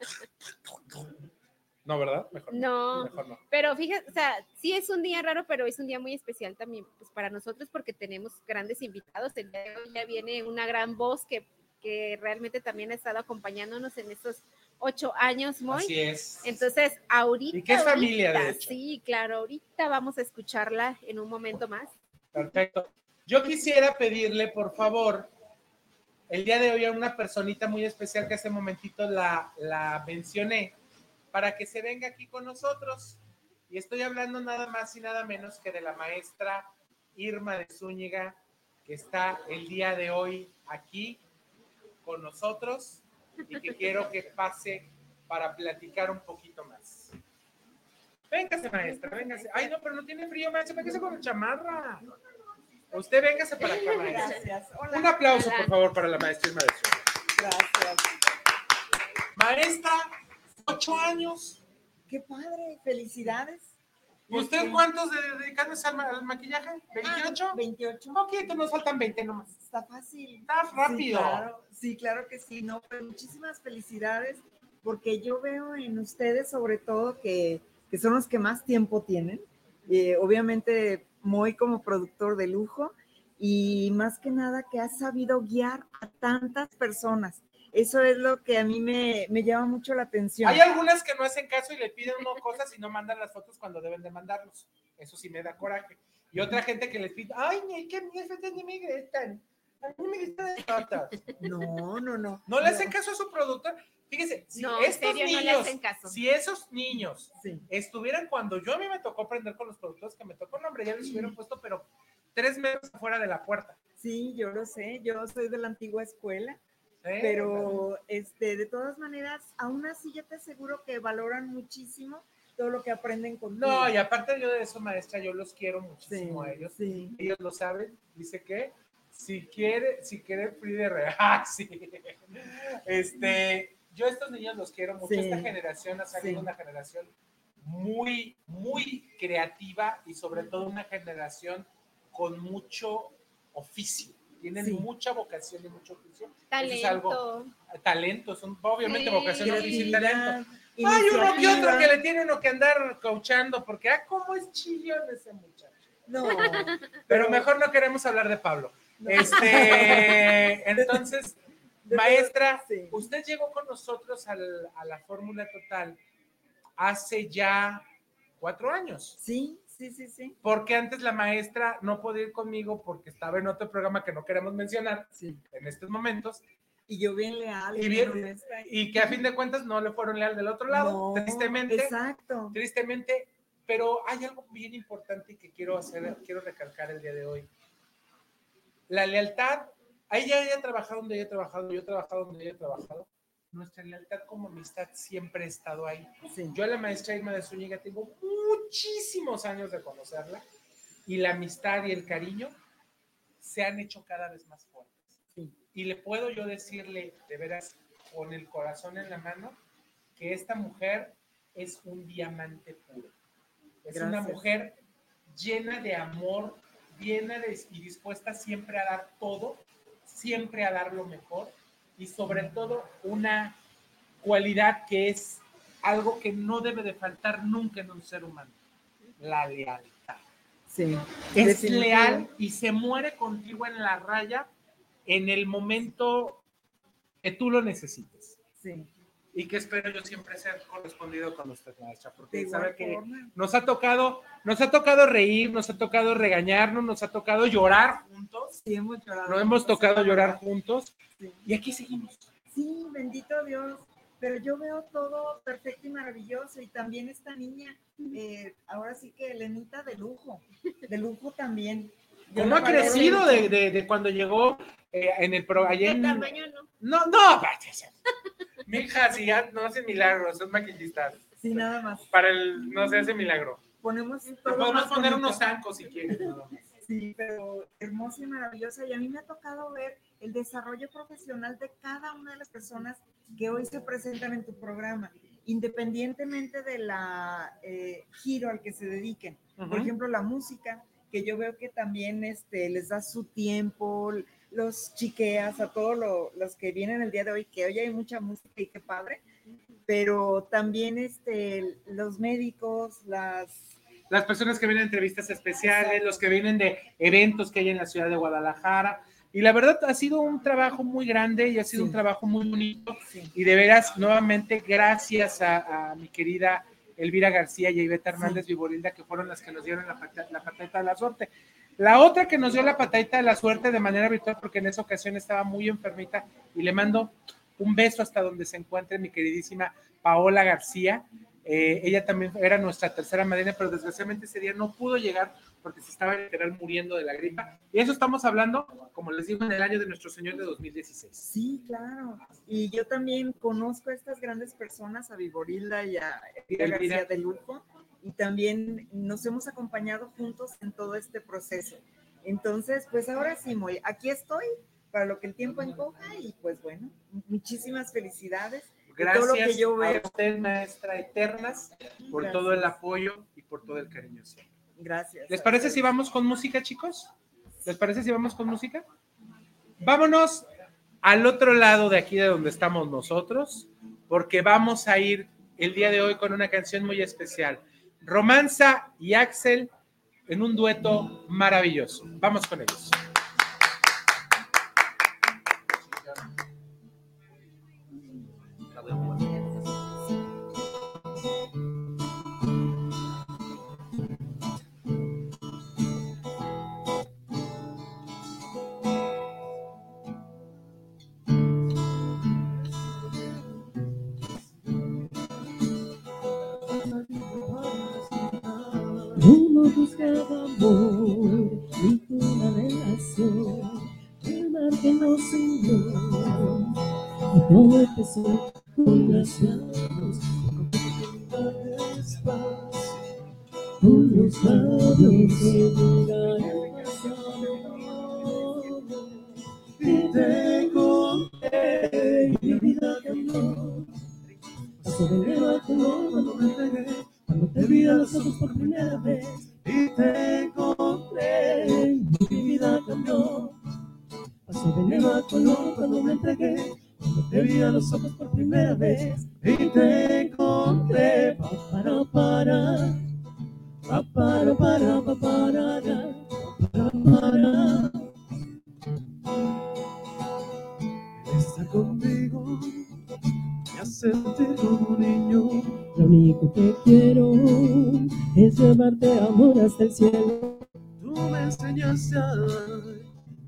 No, ¿verdad? Mejor No, Mejor no. pero fíjate, o sea, sí es un día raro, pero es un día muy especial también pues, para nosotros porque tenemos grandes invitados. El día de hoy ya viene una gran voz que, que realmente también ha estado acompañándonos en estos ocho años, Moy. Así es. Entonces, ahorita. Y es familia, de ahorita, hecho. Sí, claro, ahorita vamos a escucharla en un momento más. Perfecto. Yo quisiera pedirle, por favor, el día de hoy a una personita muy especial que hace momentito la, la mencioné, para que se venga aquí con nosotros. Y estoy hablando nada más y nada menos que de la maestra Irma de Zúñiga, que está el día de hoy aquí con nosotros y que quiero que pase para platicar un poquito más. Véngase, maestra, véngase. Ay, no, pero no tiene frío, maestra, véngase con chamarra. Usted véngase para acá, maestra. Gracias. Hola. Un aplauso, por favor, para la maestra de Zúñiga. Gracias. Maestra, ocho años. Qué padre, felicidades. ¿Y usted cuántos de- dedicándose al, ma- al maquillaje? ¿28? 28. Poquito, nos faltan 20 nomás. Está fácil. Está rápido. Sí, claro, sí, claro que sí. No, pues muchísimas felicidades porque yo veo en ustedes sobre todo que, que son los que más tiempo tienen. Eh, obviamente, muy como productor de lujo y más que nada que has sabido guiar a tantas personas. Eso es lo que a mí me, me llama mucho la atención. Hay algunas que no hacen caso y le piden uno cosas y no mandan las fotos cuando deben de mandarlos. Eso sí me da coraje. Y otra gente que les pide, ay, ni que mi jefe ni me gustan. A mí me gustan las fotos. No, no, no. No le hacen caso a su productor. Fíjese, si No, estos serio, niños, caso. si esos niños Sí. estuvieran cuando yo a mí me tocó aprender con los productores que me tocó, no, hombre, ya les hubieran puesto, pero tres metros afuera de la puerta. Sí, yo lo sé, yo soy de la antigua escuela, Sí, pero este, de todas maneras, aún así yo te aseguro que valoran muchísimo todo lo que aprenden contigo. No, y aparte yo de eso, maestra, yo los quiero muchísimo Sí, a ellos. sí. Ellos lo saben. Dice que si quiere, si quiere free de re- ah, sí. Este, yo a estos niños los quiero mucho. Sí. Esta generación ha salido Sí. una generación muy, muy creativa y sobre todo una generación con mucho oficio. Tienen Sí. mucha vocación y mucho oficio. Eso Talento. es algo, talento, son obviamente Sí. vocación, oficio y talento. Hay uno que otro que le tiene uno que andar coachando, porque, ah, cómo es chillón ese muchacho. No, Pero mejor no queremos hablar de Pablo. Este, entonces, maestra, sí. usted llegó con nosotros al- a la Fórmula Total hace ya cuatro años. Sí, sí, sí, sí. Porque antes la maestra no podía ir conmigo porque estaba en otro programa que no queremos mencionar sí. en estos momentos Y yo bien leal. Y bien y que a fin de cuentas no le fueron leal del otro lado, No, tristemente. Exacto. tristemente, pero hay algo bien importante que quiero hacer, quiero recalcar el día de hoy. La lealtad, ella haya trabajado donde haya trabajado, yo he trabajado donde haya trabajado. Nuestra lealtad como amistad siempre ha estado ahí. Sí. Yo a la maestra Irma de Zúñiga tengo muchísimos años de conocerla y la amistad y el cariño se han hecho cada vez más fuertes. Sí. Y le puedo yo decirle, de veras, con el corazón en la mano, que esta mujer es un diamante puro. Es una mujer llena de amor, llena de, y dispuesta siempre a dar todo, siempre a dar lo mejor y sobre todo una cualidad que es algo que no debe de faltar nunca en un ser humano, la lealtad. Sí. Es leal y se muere contigo en la raya en el momento que tú lo necesites. Sí. Y que espero yo siempre ser correspondido con usted, maestra, porque sabe que nos ha tocado, nos ha tocado reír, nos ha tocado regañarnos, nos ha tocado llorar juntos. Sí, hemos llorado. Nos hemos tocado llorar juntos Sí. y aquí seguimos. Sí, bendito Dios. Pero yo veo todo perfecto y maravilloso. Y también esta niña, eh, ahora sí que Elenita de lujo. De lujo también. Yo ¿Cómo ha crecido de, de- de cuando llegó eh, en el pro ayer? ¿Qué tamaño no? No, no, vaya. Mi hija, si ya no hace milagros, son maquillistas. Sí, nada más. Para el no se hace milagro. Ponemos todo podemos poner bonito. unos zancos si quieres. Sí, pero hermosa y maravillosa. Y a mí me ha tocado ver el desarrollo profesional de cada una de las personas que hoy se presentan en tu programa, independientemente de la eh, giro al que se dediquen. Por ejemplo, la música, que yo veo que también este, les da su tiempo, los chiqueas a todos lo- los que vienen el día de hoy, que hoy hay mucha música y qué padre, pero también este, los médicos, las Las personas que vienen a entrevistas especiales, los que vienen de eventos que hay en la ciudad de Guadalajara. Y la verdad ha sido un trabajo muy grande y ha sido un trabajo muy bonito. Y de veras, nuevamente, gracias a, a mi querida Elvira García y Iveta Hernández Viborilda, que fueron las que nos dieron la, pata- la patadita de la suerte. La otra que nos dio la patadita de la suerte de manera virtual, porque en esa ocasión estaba muy enfermita, y le mando un beso hasta donde se encuentre mi queridísima Paola García. Eh, ella también era nuestra tercera madrina, pero desgraciadamente ese día no pudo llegar porque se estaba literal muriendo de la gripa. Y eso estamos hablando, como les digo, en el año de nuestro Señor de 2016. Sí, claro. Y yo también conozco a estas grandes personas, a Viborilda y a Elvira. García de Lujo, y también nos hemos acompañado juntos en todo este proceso. Entonces, pues ahora sí, Moy, aquí estoy para lo que el tiempo encoja y pues bueno, muchísimas felicidades. de Gracias todo lo que yo a usted, maestra Eternas, por Gracias. todo el apoyo y por todo el cariño. Gracias. ¿Les parece si vamos con música, chicos? ¿Les parece si vamos con música? Vámonos al otro lado de aquí de donde estamos nosotros, porque vamos a ir el día de hoy con una canción muy especial. Romanza y Axel en un dueto maravilloso. Vamos con ellos. Cuando cuando te vi a los ojos por primera vez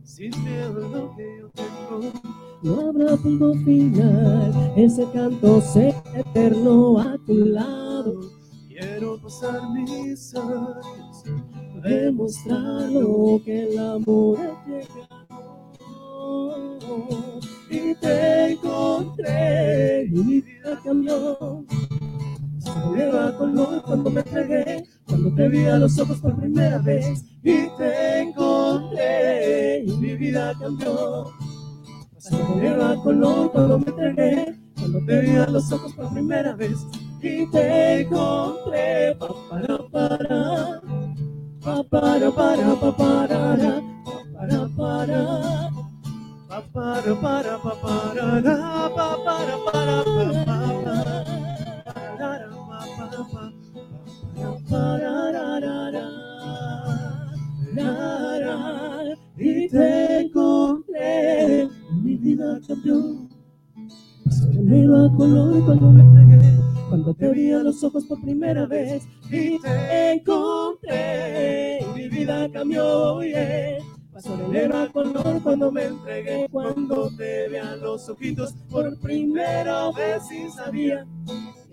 sin miedo a lo que yo tengo. No habrá punto final, ese canto será eterno a tu lado. Quiero pasar mis años, demostrar lo que el amor ha llegado. Y te encontré, y mi vida cambió. Se a color cuando me entregué, cuando te vi a los ojos por primera vez. Y te encontré, y mi vida cambió. Se a color cuando me entregué, cuando te vi a los ojos por primera vez. Y te encontré, pa para para, pa para para pa para, pa para para. Pa para para pa para pa para para pa para y te encontré, mi vida cambió. Pasó de negro a color cuando me entregué, cuando te vi a los ojos por primera vez y te encontré. Mi vida cambió. Pasó de negro a color cuando me entregué, cuando te vi a los ojitos por primera vez y sabía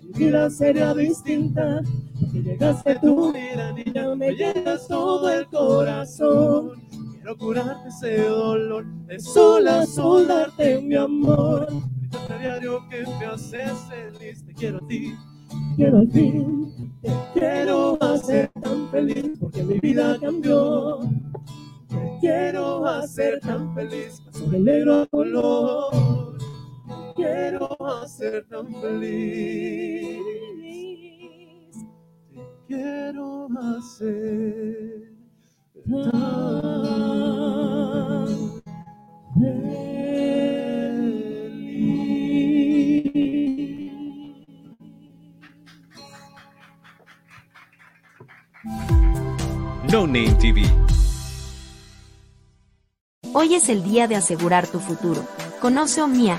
mi vida sería distinta. Porque llegaste tú, mira, niña, me llenas todo el corazón. Quiero curarte ese dolor, de sola soldarte mi amor. Grítate a diario que me haces feliz, te quiero a ti. Quiero al fin, te quiero hacer tan feliz porque mi vida cambió. Te quiero hacer tan feliz, paso de negro a color. Quiero hacer tan feliz. Te quiero hacer tan No Name TV. Hoy es el día de asegurar tu futuro. Conoce Omnia,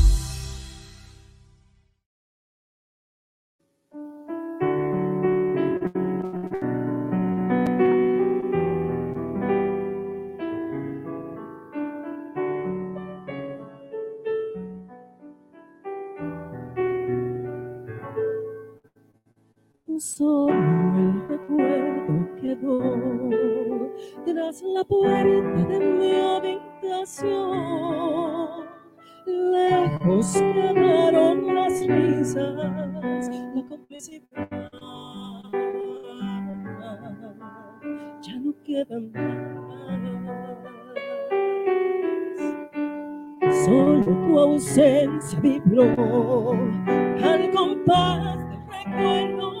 Solo el recuerdo quedó tras la puerta de mi habitación. Lejos quedaron las risas, la complicidad. Ya no quedan más. Solo tu ausencia vibró al compás del recuerdo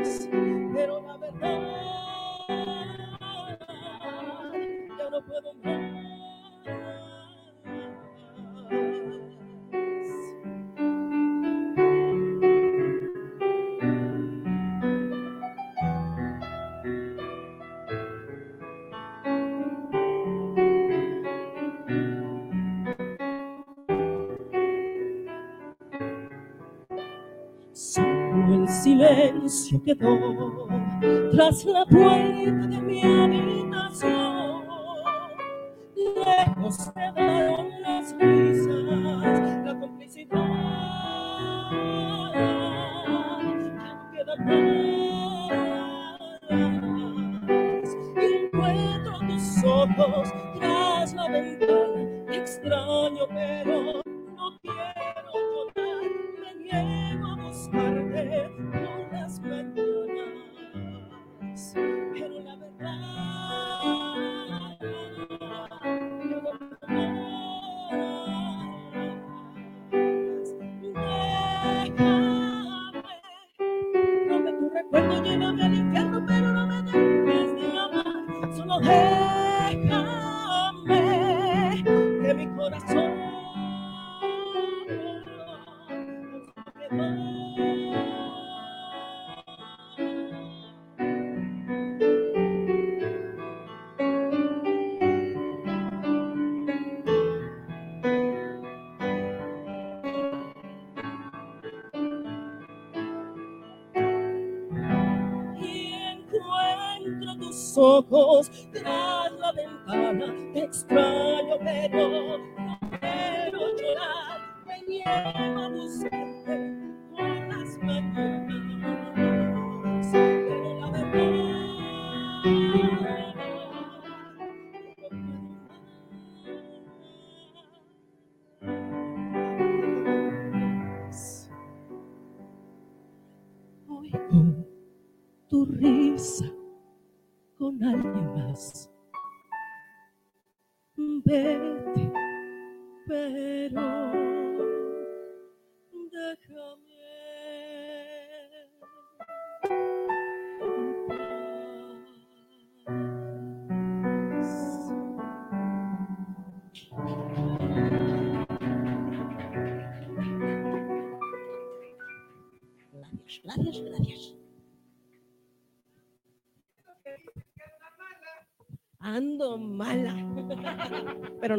mañanas, pero la verdad ya no puedo más. Silencio quedó tras la puerta de mi habitación. Lejos quedaron las risas, la complicidad. Ya no queda más. Encuentro tus ojos tras la ventana. Extraño, pero no quiero llorar. Me niego a buscarte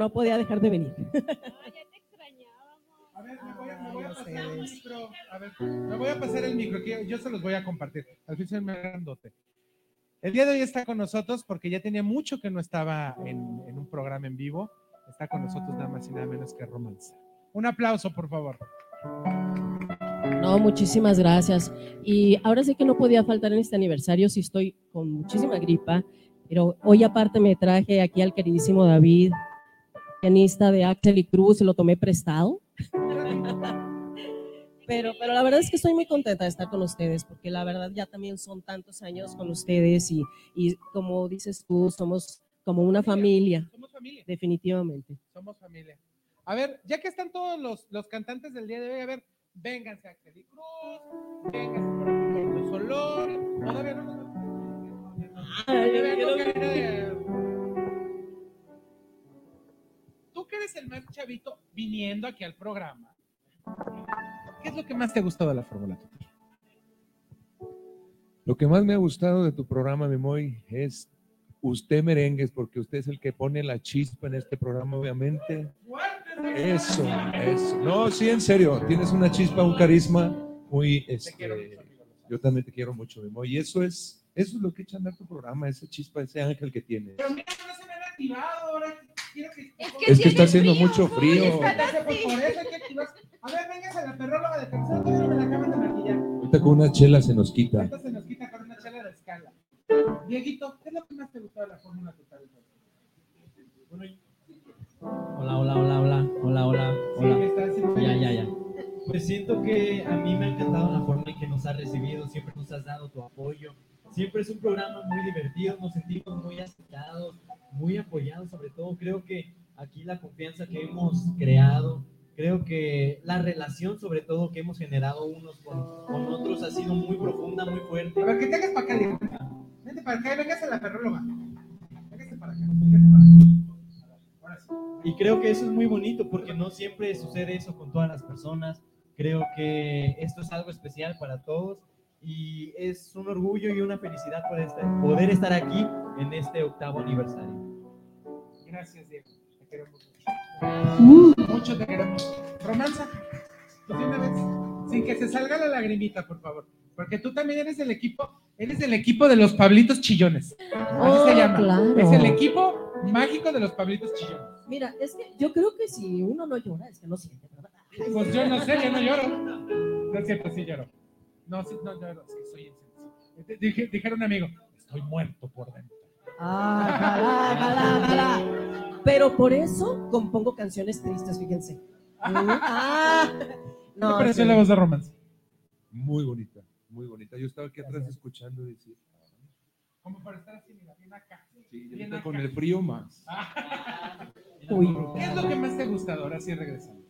no podía dejar de venir. A ver, me voy a, me voy a pasar el micro. A ver, me voy a pasar el micro. que Yo se los voy a compartir. Al fin soy grandote. El día de hoy está con nosotros porque ya tenía mucho que no estaba en, en un programa en vivo. Está con nosotros nada más y nada menos que Romanza. Un aplauso, por favor. No, muchísimas gracias. Y ahora sé que no podía faltar en este aniversario, sí estoy con muchísima gripa, pero hoy aparte me traje aquí al queridísimo David, pianista de Axel y Cruz, se lo tomé prestado. Pero, pero la verdad es que estoy muy contenta de estar con ustedes, porque la verdad ya también son tantos años con ustedes y, y como dices tú, somos como una familia. Somos familia. Definitivamente. Somos familia. A ver, ya que están todos los, los cantantes del día de hoy, a ver, vénganse a Axel y Cruz, vénganse por aquí con los olores. Todavía no nos Todavía no eres el más chavito viniendo aquí al programa, ¿qué es lo que más te ha gustado de la Fórmula Total? Lo que más me ha gustado de tu programa, Memoy, es usted merengues, porque usted es el que pone la chispa en este programa, obviamente. Eso, eso. No, sí, en serio, tienes una chispa, un carisma muy, este, yo también te quiero mucho, Memoy, y eso es, eso es lo que echa a andar tu programa, esa chispa, ese ángel que tienes. Pero mira, no se me han activado ahora. Que... Es que está haciendo mucho frío. A ver, véngase a la perróloga de tercero, todavía no me la acaban de maquillar. Ahorita con una chela se nos quita. Esto se nos quita con una chela de escala. Dieguito, ¿qué es lo que más te gustó de la Fórmula Total? Hola, hola, hola, hola, hola, hola, Sí, hola. haciendo Ya, ya, ya. Pues siento que a mí me ha encantado la forma en que nos has recibido, siempre nos has dado tu apoyo. Siempre es un programa muy divertido, nos sentimos muy aceptados, muy apoyados, sobre todo creo que aquí la confianza que hemos creado, creo que la relación sobre todo que hemos generado unos con, con otros ha sido muy profunda, muy fuerte. A ver, que te hagas para acá, Diego. Vente para acá y véngase a la perróloga. Véngase para acá, véngase para acá. Ahora sí. Y creo que eso es muy bonito porque no siempre sucede eso con todas las personas. Creo que esto es algo especial para todos y es un orgullo y una felicidad poder estar, poder estar aquí en este octavo aniversario. Gracias, Diego. Te queremos mucho. Mucho te queremos. Romanza, sin que se salga la lagrimita, por favor. Porque tú también eres del equipo, Él es del equipo de los Pablitos Chillones. Así Oh, se llama. claro. Es el equipo mágico de los Pablitos Chillones. Mira, es que yo creo que si uno no llora, es que no siente, ¿verdad? Pues yo no sé, yo no lloro. No es cierto, sí lloro. No, sí, no lloro, sí, soy insensible. Dije, dijeron un amigo, estoy muerto por dentro. Ah, jalá, jalá, jalá. Pero por eso compongo canciones tristes, fíjense. Ah, ¿Qué no, te pareció sí. la voz de romance? Muy bonita, muy bonita. Yo estaba aquí atrás escuchando y decía, Como para estar así, mira, bien acá. sí, Bien acá. con el frío más. Uy. ¿Qué es lo que más te gusta ahora sí regresando?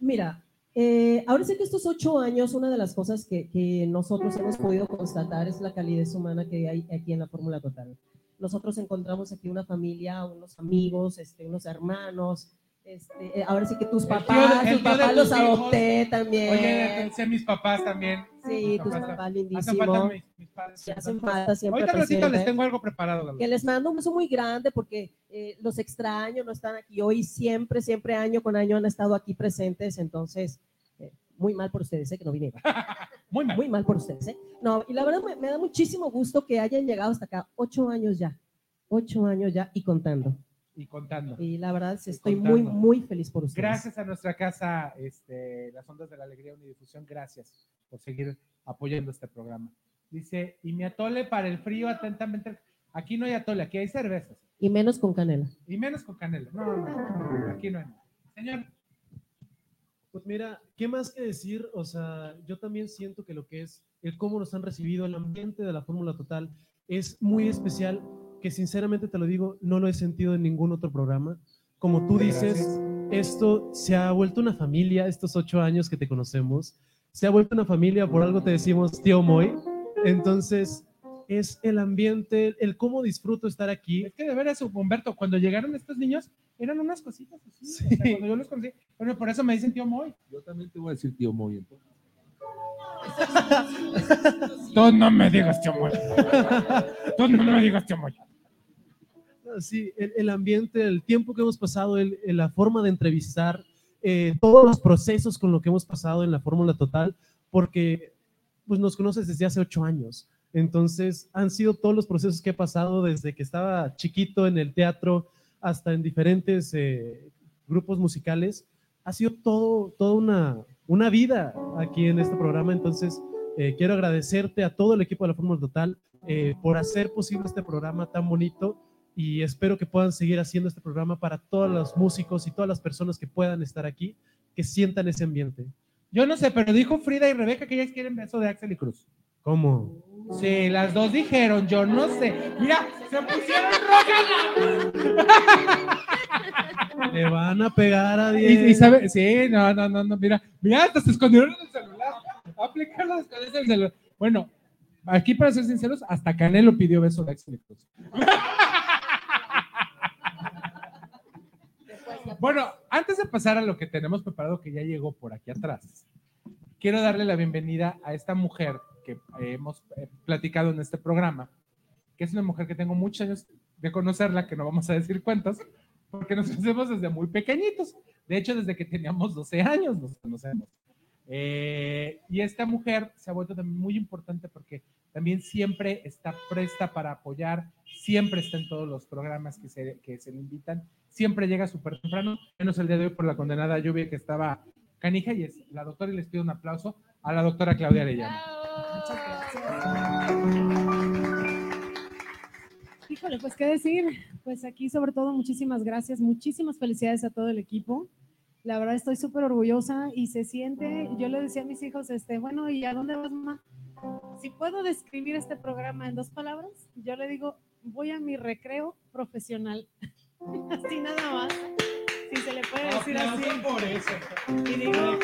Mira, eh, ahora sé que estos ocho años, una de las cosas que, que nosotros hemos podido constatar es la calidez humana que hay aquí en la Fórmula Total. Nosotros encontramos aquí una familia, unos amigos, este, unos hermanos. Este, eh, ahora sí que tus El tío papás, el tus tío papás los hijos. adopté también. Oye, sé mis papás también. Sí, tus papás papás también. Hacen lindísimos. falta mis, mis padres. Que hacen falta siempre Ahorita ratito les tengo algo preparado. Que les mando un beso muy grande porque eh, los extraño, no están aquí hoy, siempre, siempre, año con año han estado aquí presentes, entonces, muy mal por ustedes, ¿eh? que no vinieron. muy mal. Muy mal por ustedes, ¿eh? No, y la verdad me, me da muchísimo gusto que hayan llegado hasta acá, ocho años ya, ocho años ya y contando. Y contando. Y la verdad sí, estoy muy, muy feliz por ustedes. Gracias a nuestra casa, este, las ondas de la alegría unidifusión, gracias por seguir apoyando este programa. Dice, y mi atole para el frío, atentamente. Aquí no hay atole, aquí hay cervezas. Y menos con canela. Y menos con canela. No, no, no, aquí no hay. Señor. Pues mira, ¿qué más que decir? O sea, yo también siento que lo que es el cómo nos han recibido, el ambiente de la Fórmula Total es muy especial, que sinceramente te lo digo, no lo he sentido en ningún otro programa. Como tú dices, Gracias. esto se ha vuelto una familia, estos ocho años que te conocemos, se ha vuelto una familia, por algo te decimos tío Moy. Entonces, es el ambiente, el cómo disfruto estar aquí. Es que de veras, Humberto, cuando llegaron estos niños, eran unas cositas así. o sea, cuando yo los conocí, bueno, por eso me dicen tío Moy. Yo también te voy a decir tío Moy. entonces. Tú no me digas tío Moy. Tú no me digas tío Moy. Sí, el, el ambiente, el tiempo que hemos pasado, el- el- la forma de entrevistar, eh, todos los procesos con lo que hemos pasado en la Fórmula Total, porque pues nos conoces desde hace ocho años. Entonces, han sido todos los procesos que he pasado desde que estaba chiquito en el teatro hasta en diferentes eh, grupos musicales. Ha sido todo, toda una, una vida aquí en este programa. Entonces, eh, quiero agradecerte a todo el equipo de la Fórmula Total eh, por hacer posible este programa tan bonito y espero que puedan seguir haciendo este programa para todos los músicos y todas las personas que puedan estar aquí, que sientan ese ambiente. Yo no sé, pero dijo Frida y Rebeca que ellas quieren beso de Axel y Cruz. ¿Cómo? Sí, las dos dijeron, yo no sé. Mira, se pusieron rojas. Le van a pegar a Y, 10. y sabe, sí, no, no, no, no, mira, mira, hasta se escondieron en el celular. Aplicar las cosas del celular. Bueno, aquí para ser sinceros, hasta Canelo pidió beso de Axel y Cruz. Bueno, antes de pasar a lo que tenemos preparado, que ya llegó por aquí atrás, quiero darle la bienvenida a esta mujer que hemos eh, platicado en este programa, que es una mujer que tengo muchos años de conocerla, que no vamos a decir cuántos, porque nos conocemos desde muy pequeñitos. De hecho, desde que teníamos 12 años nos conocemos. Eh, y esta mujer se ha vuelto también muy importante porque también siempre está presta para apoyar, siempre está en todos los programas que se, que se le invitan, siempre llega súper temprano, menos el día de hoy por la condenada lluvia que estaba canija y es la doctora y les pido un aplauso a la doctora Claudia Arellano. Híjole, pues qué decir, pues aquí sobre todo muchísimas gracias, muchísimas felicidades a todo el equipo. La verdad estoy súper orgullosa y se siente, yo le decía a mis hijos, este, bueno, ¿y a dónde vas, mamá? Si puedo describir este programa en dos palabras, yo le digo, voy a mi recreo profesional. así nada más, si se le puede decir así. por eso. Y digo,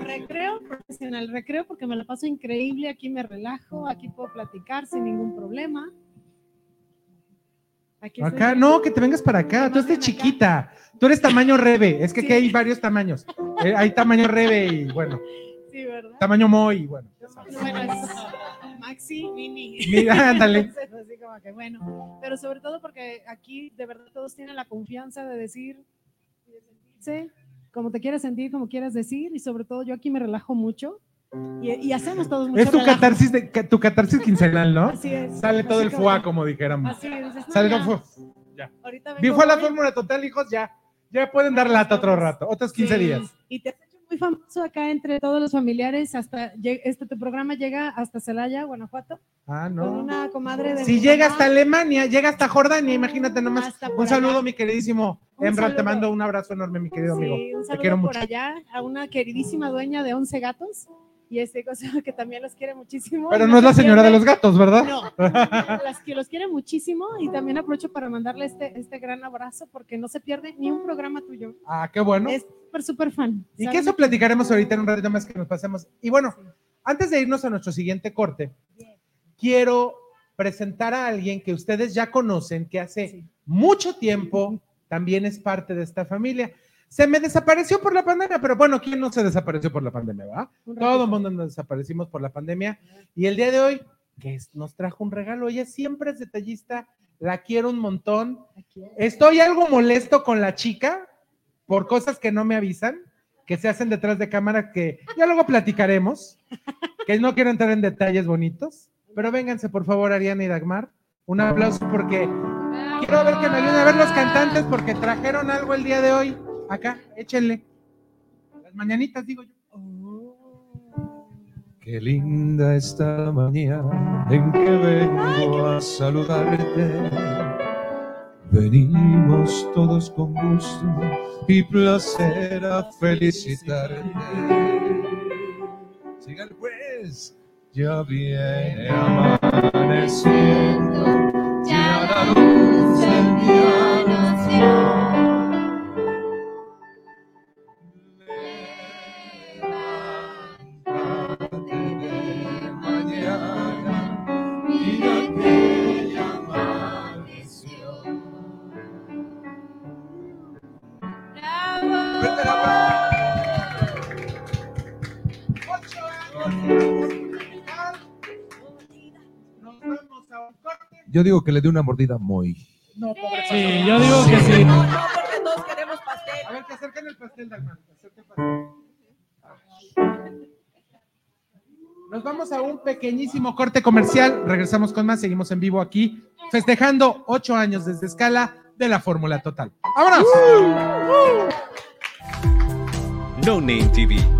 recreo, profesional, recreo porque me la paso increíble, aquí me relajo, aquí puedo platicar sin ningún problema. Aquí Acá, no, que te vengas para acá, tú estás chiquita, tú eres tamaño Rebe, es que aquí hay varios tamaños, Eh, hay tamaño Rebe y bueno, Sí, ¿verdad? tamaño Moy y bueno. Bueno, es Maxi, Mini. Mira, ándale. Entonces, así como que bueno, pero sobre todo porque aquí de verdad todos tienen la confianza de decir, como te quieras sentir, como quieras decir, y sobre todo yo aquí me relajo mucho. Y, y hacemos todos mucho Es tu relajo. catarsis, de, tu catarsis quincenal, ¿no? Así es. Sale todo el fuá, como- dijéramos. Así es. Sale ya. todo Ya. Ahorita la fórmula total, hijos, ya. Ya pueden dar lata otro rato, otros 15 Sí, días. Y te muy famoso acá entre todos los familiares. Hasta este tu programa llega hasta Celaya, Guanajuato, Ah, con no. una comadre de. Si llega hasta Alemania, llega hasta Jordania, imagínate nomás. Hasta por Un saludo, allá. mi queridísimo Un Emra, te mando un abrazo enorme, mi querido amigo. Sí, un Te saludo quiero por mucho. allá a una queridísima dueña de 11 gatos. Y este cosa que también los quiere muchísimo. Pero no es la se señora de pierde- los gatos, ¿verdad? No, las que los quiere muchísimo y también aprovecho para mandarle este, este gran abrazo porque no se pierde ni un programa tuyo. Ah, qué bueno. Es súper, súper fan. Y ¿sabes? que eso platicaremos ahorita en un ratito más que nos pasemos. Y bueno, antes de irnos a nuestro siguiente corte, quiero presentar a alguien que ustedes ya conocen, que hace mucho tiempo también es parte de esta familia. Se me desapareció por la pandemia, pero bueno, ¿quién no se desapareció por la pandemia, va? Todo el mundo nos desaparecimos por la pandemia. Y el día de hoy, que nos trajo un regalo. Ella siempre es detallista, la quiero un montón. Estoy algo molesto con la chica por cosas que no me avisan, que se hacen detrás de cámara, que ya luego platicaremos, que no quiero entrar en detalles bonitos, pero vénganse por favor, Ariana y Dagmar. Un aplauso porque quiero ver que me ayuden a ver los cantantes porque trajeron algo el día de hoy. Acá, échenle. Las mañanitas, digo yo. Qué linda esta mañana en que vengo a saludarte. Venimos todos con gusto y placer a felicitarte. Sigan pues, ya viene amaneciendo, ya la luz del día Yo digo que le dé una mordida muy. No, pobre Sí, yo digo que sí. No, porque todos queremos pastel. A ver, que acerquen el pastel, Dagmar. que acerquen el pastel. Nos vamos a un pequeñísimo corte comercial. Regresamos con más. Seguimos en vivo aquí, festejando ocho años desde escala de la Fórmula Total. ¡Vámonos! No Name TV.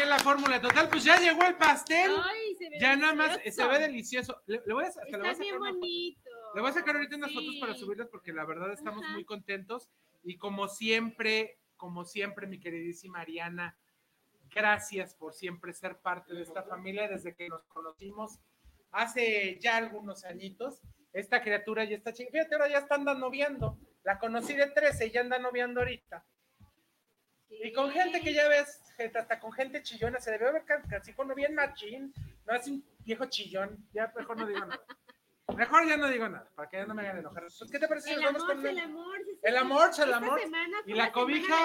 Aquí en la Fórmula Total. Pues ya llegó el pastel. Ay, se ve ya nada más delicioso. se ve delicioso. Le, le voy a, le voy a bien sacar una foto. bonito. Le voy a sacar ahorita unas fotos para subirlas porque la verdad estamos muy contentos. Y como siempre, como siempre, mi queridísima Ariana, Gracias por siempre ser parte de esta familia desde que nos conocimos hace ya algunos añitos. Esta criatura ya está chica. Fíjate, ahora ya está andando noviando. La conocí de 13 y ya anda noviando ahorita. Y con gente que ya ves, gente, hasta con gente chillona, se debe ver casi como bien machín. No es un viejo chillón. Ya mejor no digo nada. Mejor ya no digo nada, para que ya no me hagan enojar. Pues, ¿Qué te parece si El nos vamos amor, con el amor. el amor, el amor y la la cobija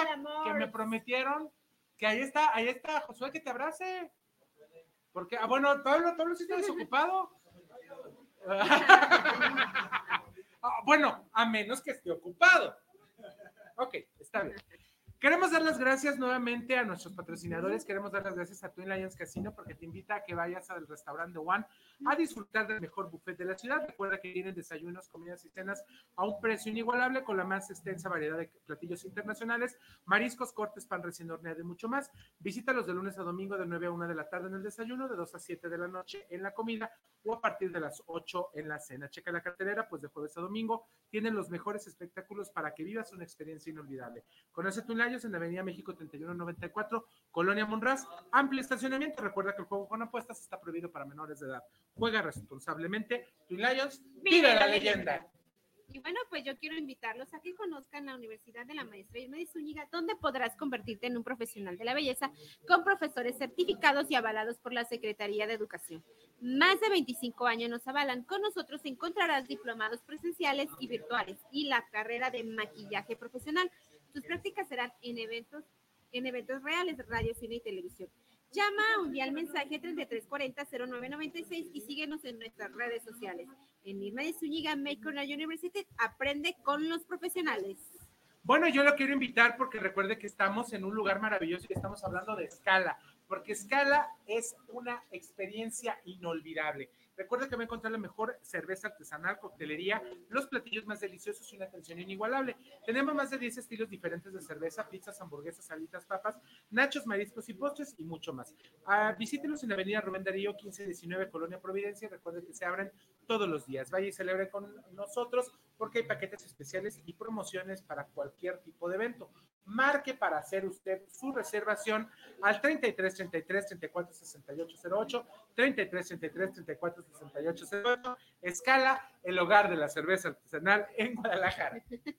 que me prometieron? Que ahí está, ahí está, Josué, que te abrace. Porque, ah, bueno, Pablo, Pablo sí está desocupado. Ah, bueno, a menos que esté ocupado. Ok, está bien. Queremos dar las gracias nuevamente a nuestros patrocinadores. Queremos dar las gracias a Twin Lions Casino porque te invita a que vayas al restaurante One a disfrutar del mejor buffet de la ciudad. Recuerda que tienen desayunos, comidas y cenas a un precio inigualable con la más extensa variedad de platillos internacionales, mariscos, cortes, pan recién horneado y mucho más. Visítalos de lunes a domingo de 9 a 1 de la tarde en el desayuno, de 2 a 7 de la noche en la comida o a partir de las 8 en la cena. Checa la cartelera, pues de jueves a domingo tienen los mejores espectáculos para que vivas una experiencia inolvidable. Conoce Twin Lions en la Avenida México 3194, Colonia Monraz. Amplio estacionamiento. Recuerda que el juego con apuestas está prohibido para menores de edad. Juega responsablemente. Twin Lions, vive la leyenda. Y bueno, pues yo quiero invitarlos a que conozcan la Universidad de la Maestra Irma de Zúñiga, donde podrás convertirte en un profesional de la belleza con profesores certificados y avalados por la Secretaría de Educación. Más de 25 años nos avalan. Con nosotros encontrarás diplomados presenciales y virtuales y la carrera de maquillaje profesional. Tus prácticas serán en eventos, en eventos reales, radio, cine y televisión. Llama o envía el mensaje 3340-0996 y síguenos en nuestras redes sociales. En Irma de Zúñiga, Cornell University, aprende con los profesionales. Bueno, yo lo quiero invitar porque recuerde que estamos en un lugar maravilloso y estamos hablando de escala, porque escala es una experiencia inolvidable. Recuerda que va a encontrar la mejor cerveza artesanal, coctelería, los platillos más deliciosos y una atención inigualable. Tenemos más de 10 estilos diferentes de cerveza, pizzas, hamburguesas, salitas, papas, nachos, mariscos y postres y mucho más. Ah, visítenos en la avenida Rubén Darío 1519, Colonia Providencia. Recuerden que se abren todos los días. Vaya y celebre con nosotros porque hay paquetes especiales y promociones para cualquier tipo de evento. Marque para hacer usted su reservación al 33 33 34 68 08, 33 33 34 68 08, Escala, el hogar de la cerveza artesanal en Guadalajara.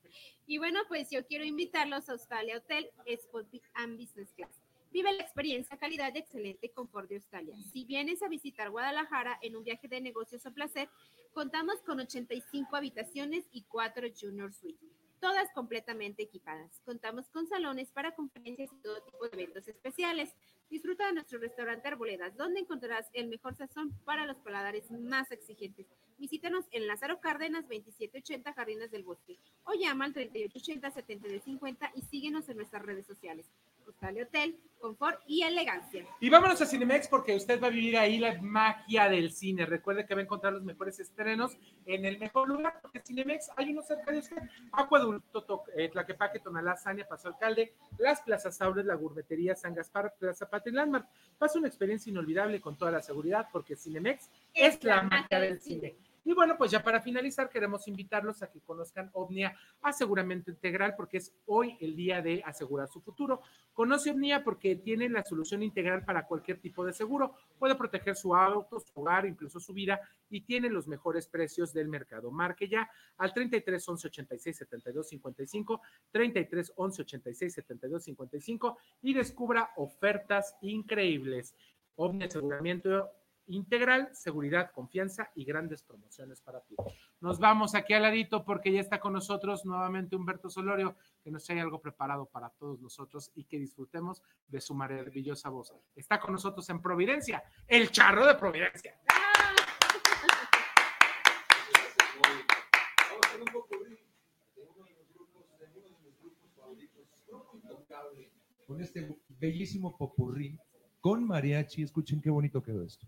Y bueno, pues yo quiero invitarlos a Australia Hotel Sport and Business Class. Vive la experiencia, calidad y excelente confort de Australia. Si vienes a visitar Guadalajara en un viaje de negocios o placer, contamos con 85 habitaciones y 4 Junior Suites, todas completamente equipadas. Contamos con salones para conferencias y todo tipo de eventos especiales. Disfruta de nuestro restaurante Arboledas, donde encontrarás el mejor sazón para los paladares más exigentes. Visítanos en Lázaro Cárdenas 2780 Jardines del Bosque o llama al 3880-7250 y síguenos en nuestras redes sociales. Australia Hotel, confort y elegancia. Y vámonos a Cinemex porque usted va a vivir ahí la magia del cine. Recuerde que va a encontrar los mejores estrenos en el mejor lugar, porque Cinemex hay uno cerca de usted. Acueducto, To- eh, Tlaquepaque, Tonalá, Sania, Paso Alcalde, las plazas Taures, la gourmetería San Gaspar, Plaza Patria y Landmark. Pasa una experiencia inolvidable con toda la seguridad porque Cinemex es la magia del cine. Y bueno, pues ya para finalizar, queremos invitarlos a que conozcan Omnia Aseguramiento Integral, porque es hoy el día de asegurar su futuro. Conoce Omnia porque tiene la solución integral para cualquier tipo de seguro. Puede proteger su auto, su hogar, incluso su vida, y tiene los mejores precios del mercado. Marque ya al 33 11 86 72 55, 33 11 86 72 55 y descubra ofertas increíbles. Omnia Aseguramiento integral, seguridad, confianza y grandes promociones para ti. Nos vamos aquí al ladito porque ya está con nosotros nuevamente Humberto Solorio, que nos trae algo preparado para todos nosotros y que disfrutemos de su maravillosa voz. Está con nosotros en Providencia, el charro de Providencia. Con este bellísimo popurrí con mariachi. Escuchen qué bonito quedó esto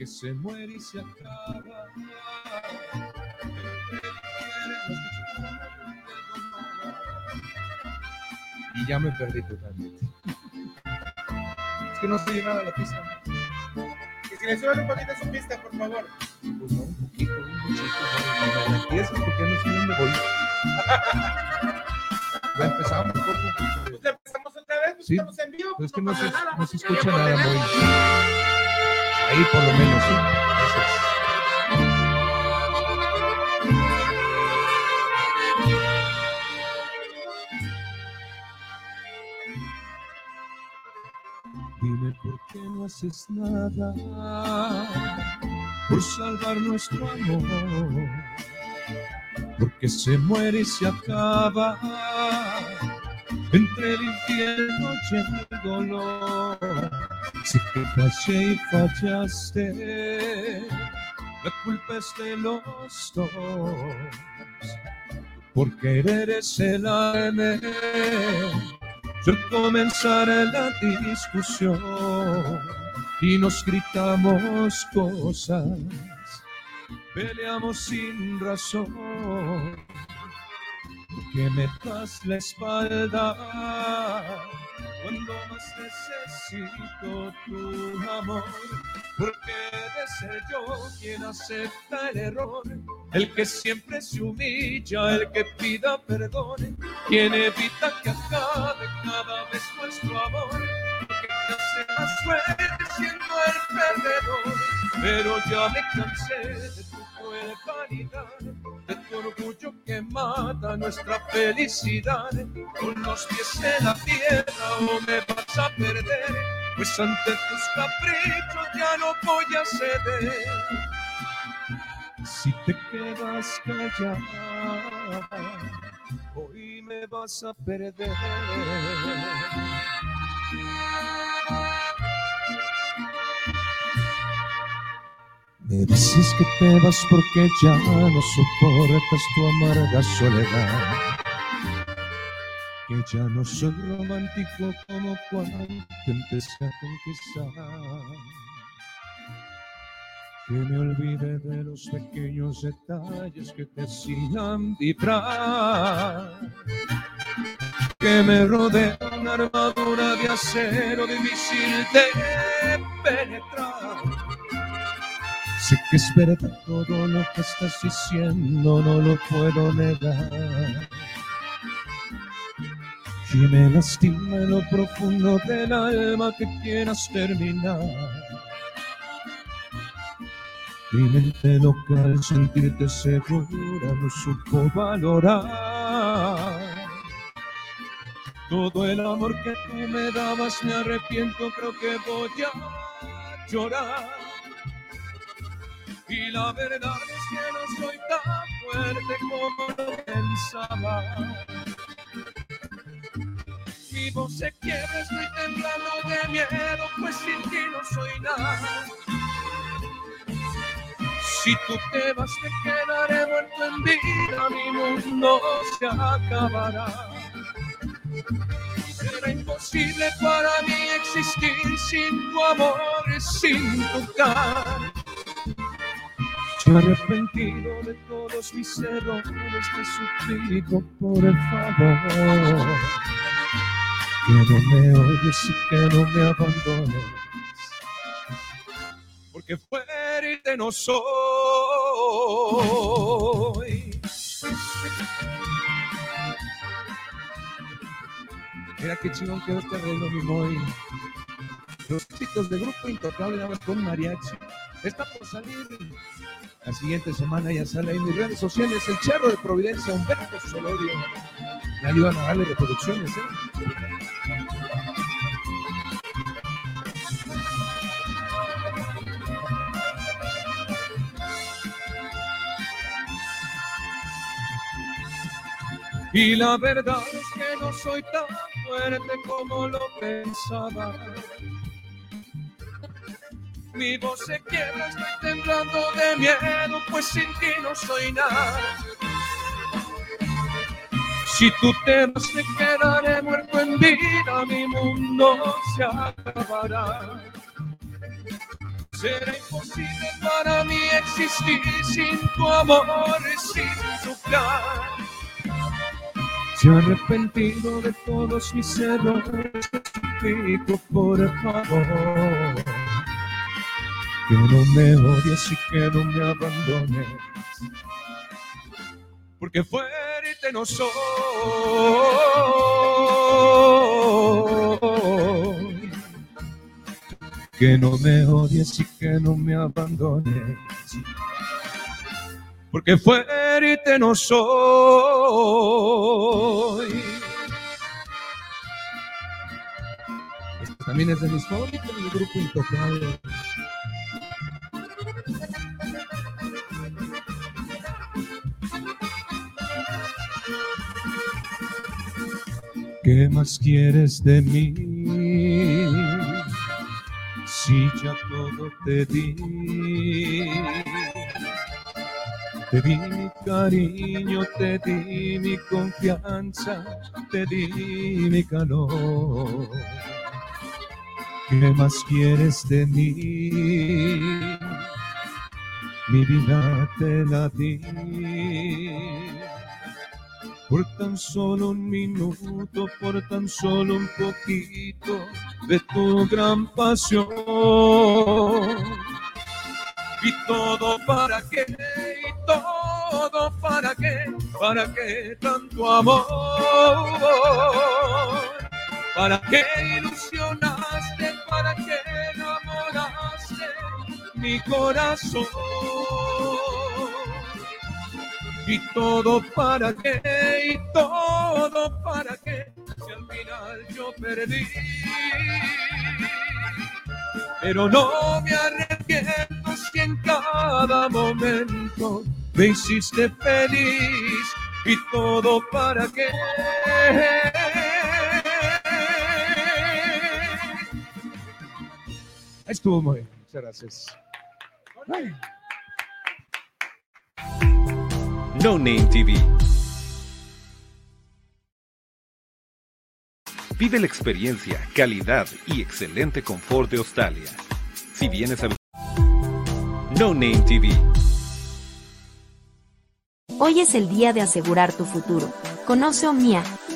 que se muere y se acaba. Y ya me perdí totalmente. Es que no estoy nada la pista. Y si le suben un poquito su pista, por favor. Pues no, un poquito, un poquito. Y eso es porque no sé dónde voy. Ya empezamos, poco. Pues ya empezamos otra vez, pues Sí, estamos en vivo. pero es que no no se, nada. no se escucha nada muy. Ahí por lo menos, sí. Gracias. Haces nada por salvar nuestro amor. Porque se muere y se acaba entre el infierno y el dolor. Si te fallé y fallaste, la culpa es de los dos. Por querer es el alma. Yo comenzaré la discusión y nos gritamos cosas, peleamos sin razón, que me das la espalda cuando más necesito tu amor, porque de ser yo quien acepta el error, el que siempre se humilla, el que pida perdón, quien evita que acabe cada vez nuestro amor, que te hace más fuerte siendo el perdedor, pero ya me cansé de tu cruel vanidad, de tu orgullo que mata nuestra felicidad, con los pies en la tierra o me vas a perder, pues ante tus caprichos ya no voy a ceder. Si te quedas callada, hoy me vas a perder. Me dices que te vas porque ya no soportas tu amarga soledad. Que ya no soy romántico como cuando te empecé a conquistar. Que me olvide de los pequeños detalles que te hacían vibrar. Que me rodea una armadura de acero difícil de penetrar. Sé que es verdad todo lo que estás diciendo, no lo puedo negar. Y me lastima en lo profundo del alma que quieras terminar. Mi mente loca al sentirte segura no supo valorar. Todo el amor que tú me dabas me arrepiento, creo que voy a llorar. Y la verdad es que no soy tan fuerte como pensaba. Mi voz se quiebra, estoy temblando de miedo, pues sin ti no soy nada. Si tú te vas, me quedaré muerto en vida, mi mundo se acabará. Será imposible para mí existir sin tu amor, sin tu cara. Arrepentido de todos mis errores, te suplico por el favor. Que no me odies y que no me abandones. Porque fuerte no soy. Mira qué chingón quedó este arreglo, mi Moy. Los chicos de Grupo Intocable más con mariachi. Está por salir la siguiente semana, ya sale en mis redes sociales el Cerro de Providencia, Humberto Solorio. Me ayudan a darle reproducciones, ¿eh? Y la verdad es que no soy tan fuerte como lo pensaba. Mi voz se quiebra, estoy temblando de miedo, pues sin ti no soy nada. Si tú te vas, me quedaré muerto en vida, mi mundo se acabará. Será imposible para mí existir sin tu amor, sin tu plan. Se arrepentido de todos mis errores, te por favor. Que no me odies y que no me abandones. Porque fuerte no soy. Que no me odies y que no me abandones. Porque fuerte no soy. Este también es de mis favoritos, mi grupo intocable. ¿Qué más quieres de mí? Si ya todo te di. Te di mi cariño, te di mi confianza, te di mi calor. ¿Qué más quieres de mí? Mi vida te la di. Por tan solo un minuto, por tan solo un poquito de tu gran pasión. Y todo para qué, y todo para qué, para qué tanto amor. ¿Para qué ilusionaste? ¿Para qué enamoraste mi corazón? Y todo para qué, y todo para qué, si al final yo perdí. Pero no me arrepiento si en cada momento me hiciste feliz. Y todo para qué. Estuvo muy bien. Muchas gracias. Ay. No Name TV. Vive la experiencia, calidad y excelente confort de Australia. Si vienes a No Name TV. Hoy es el día de asegurar tu futuro. Conoce Omnia,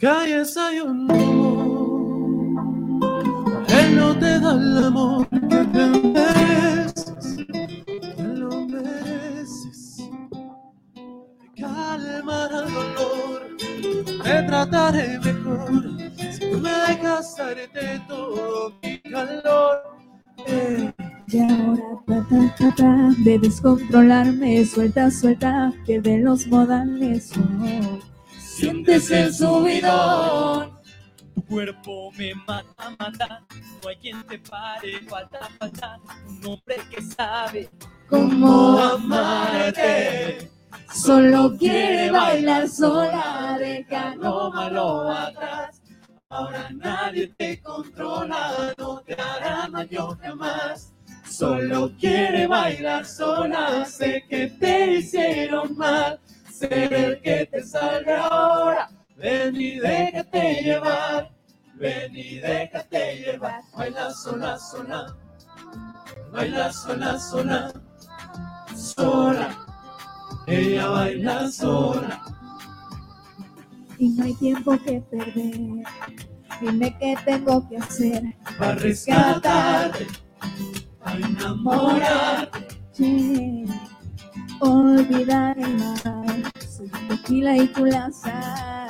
Calles hay un amor. Él no te da el amor que te mereces. Te lo mereces. Te calmará el dolor. Te trataré mejor. Si Tú me dejas darte todo mi calor. Y ahora trata, trata de descontrolarme, suelta, suelta, pierde los modales. oh. Sientes el subidón. Tu cuerpo me mata, mata. No hay quien te pare, falta, falta. Un hombre que sabe Cómo amarte. Solo quiere bailar sola, deja lo malo atrás. Ahora nadie te controla, no te hará daño jamás. Solo quiere bailar sola, sé que te hicieron mal. Ser el que te salga ahora, ven y déjate llevar. Ven y déjate llevar. Baila sola, sola. Baila sola, sola. Sola. Ella baila sola. y no hay tiempo que perder. Dime qué tengo que hacer para rescatarte, para enamorarte. Olvidar el mal, soy tequila y tú la sal.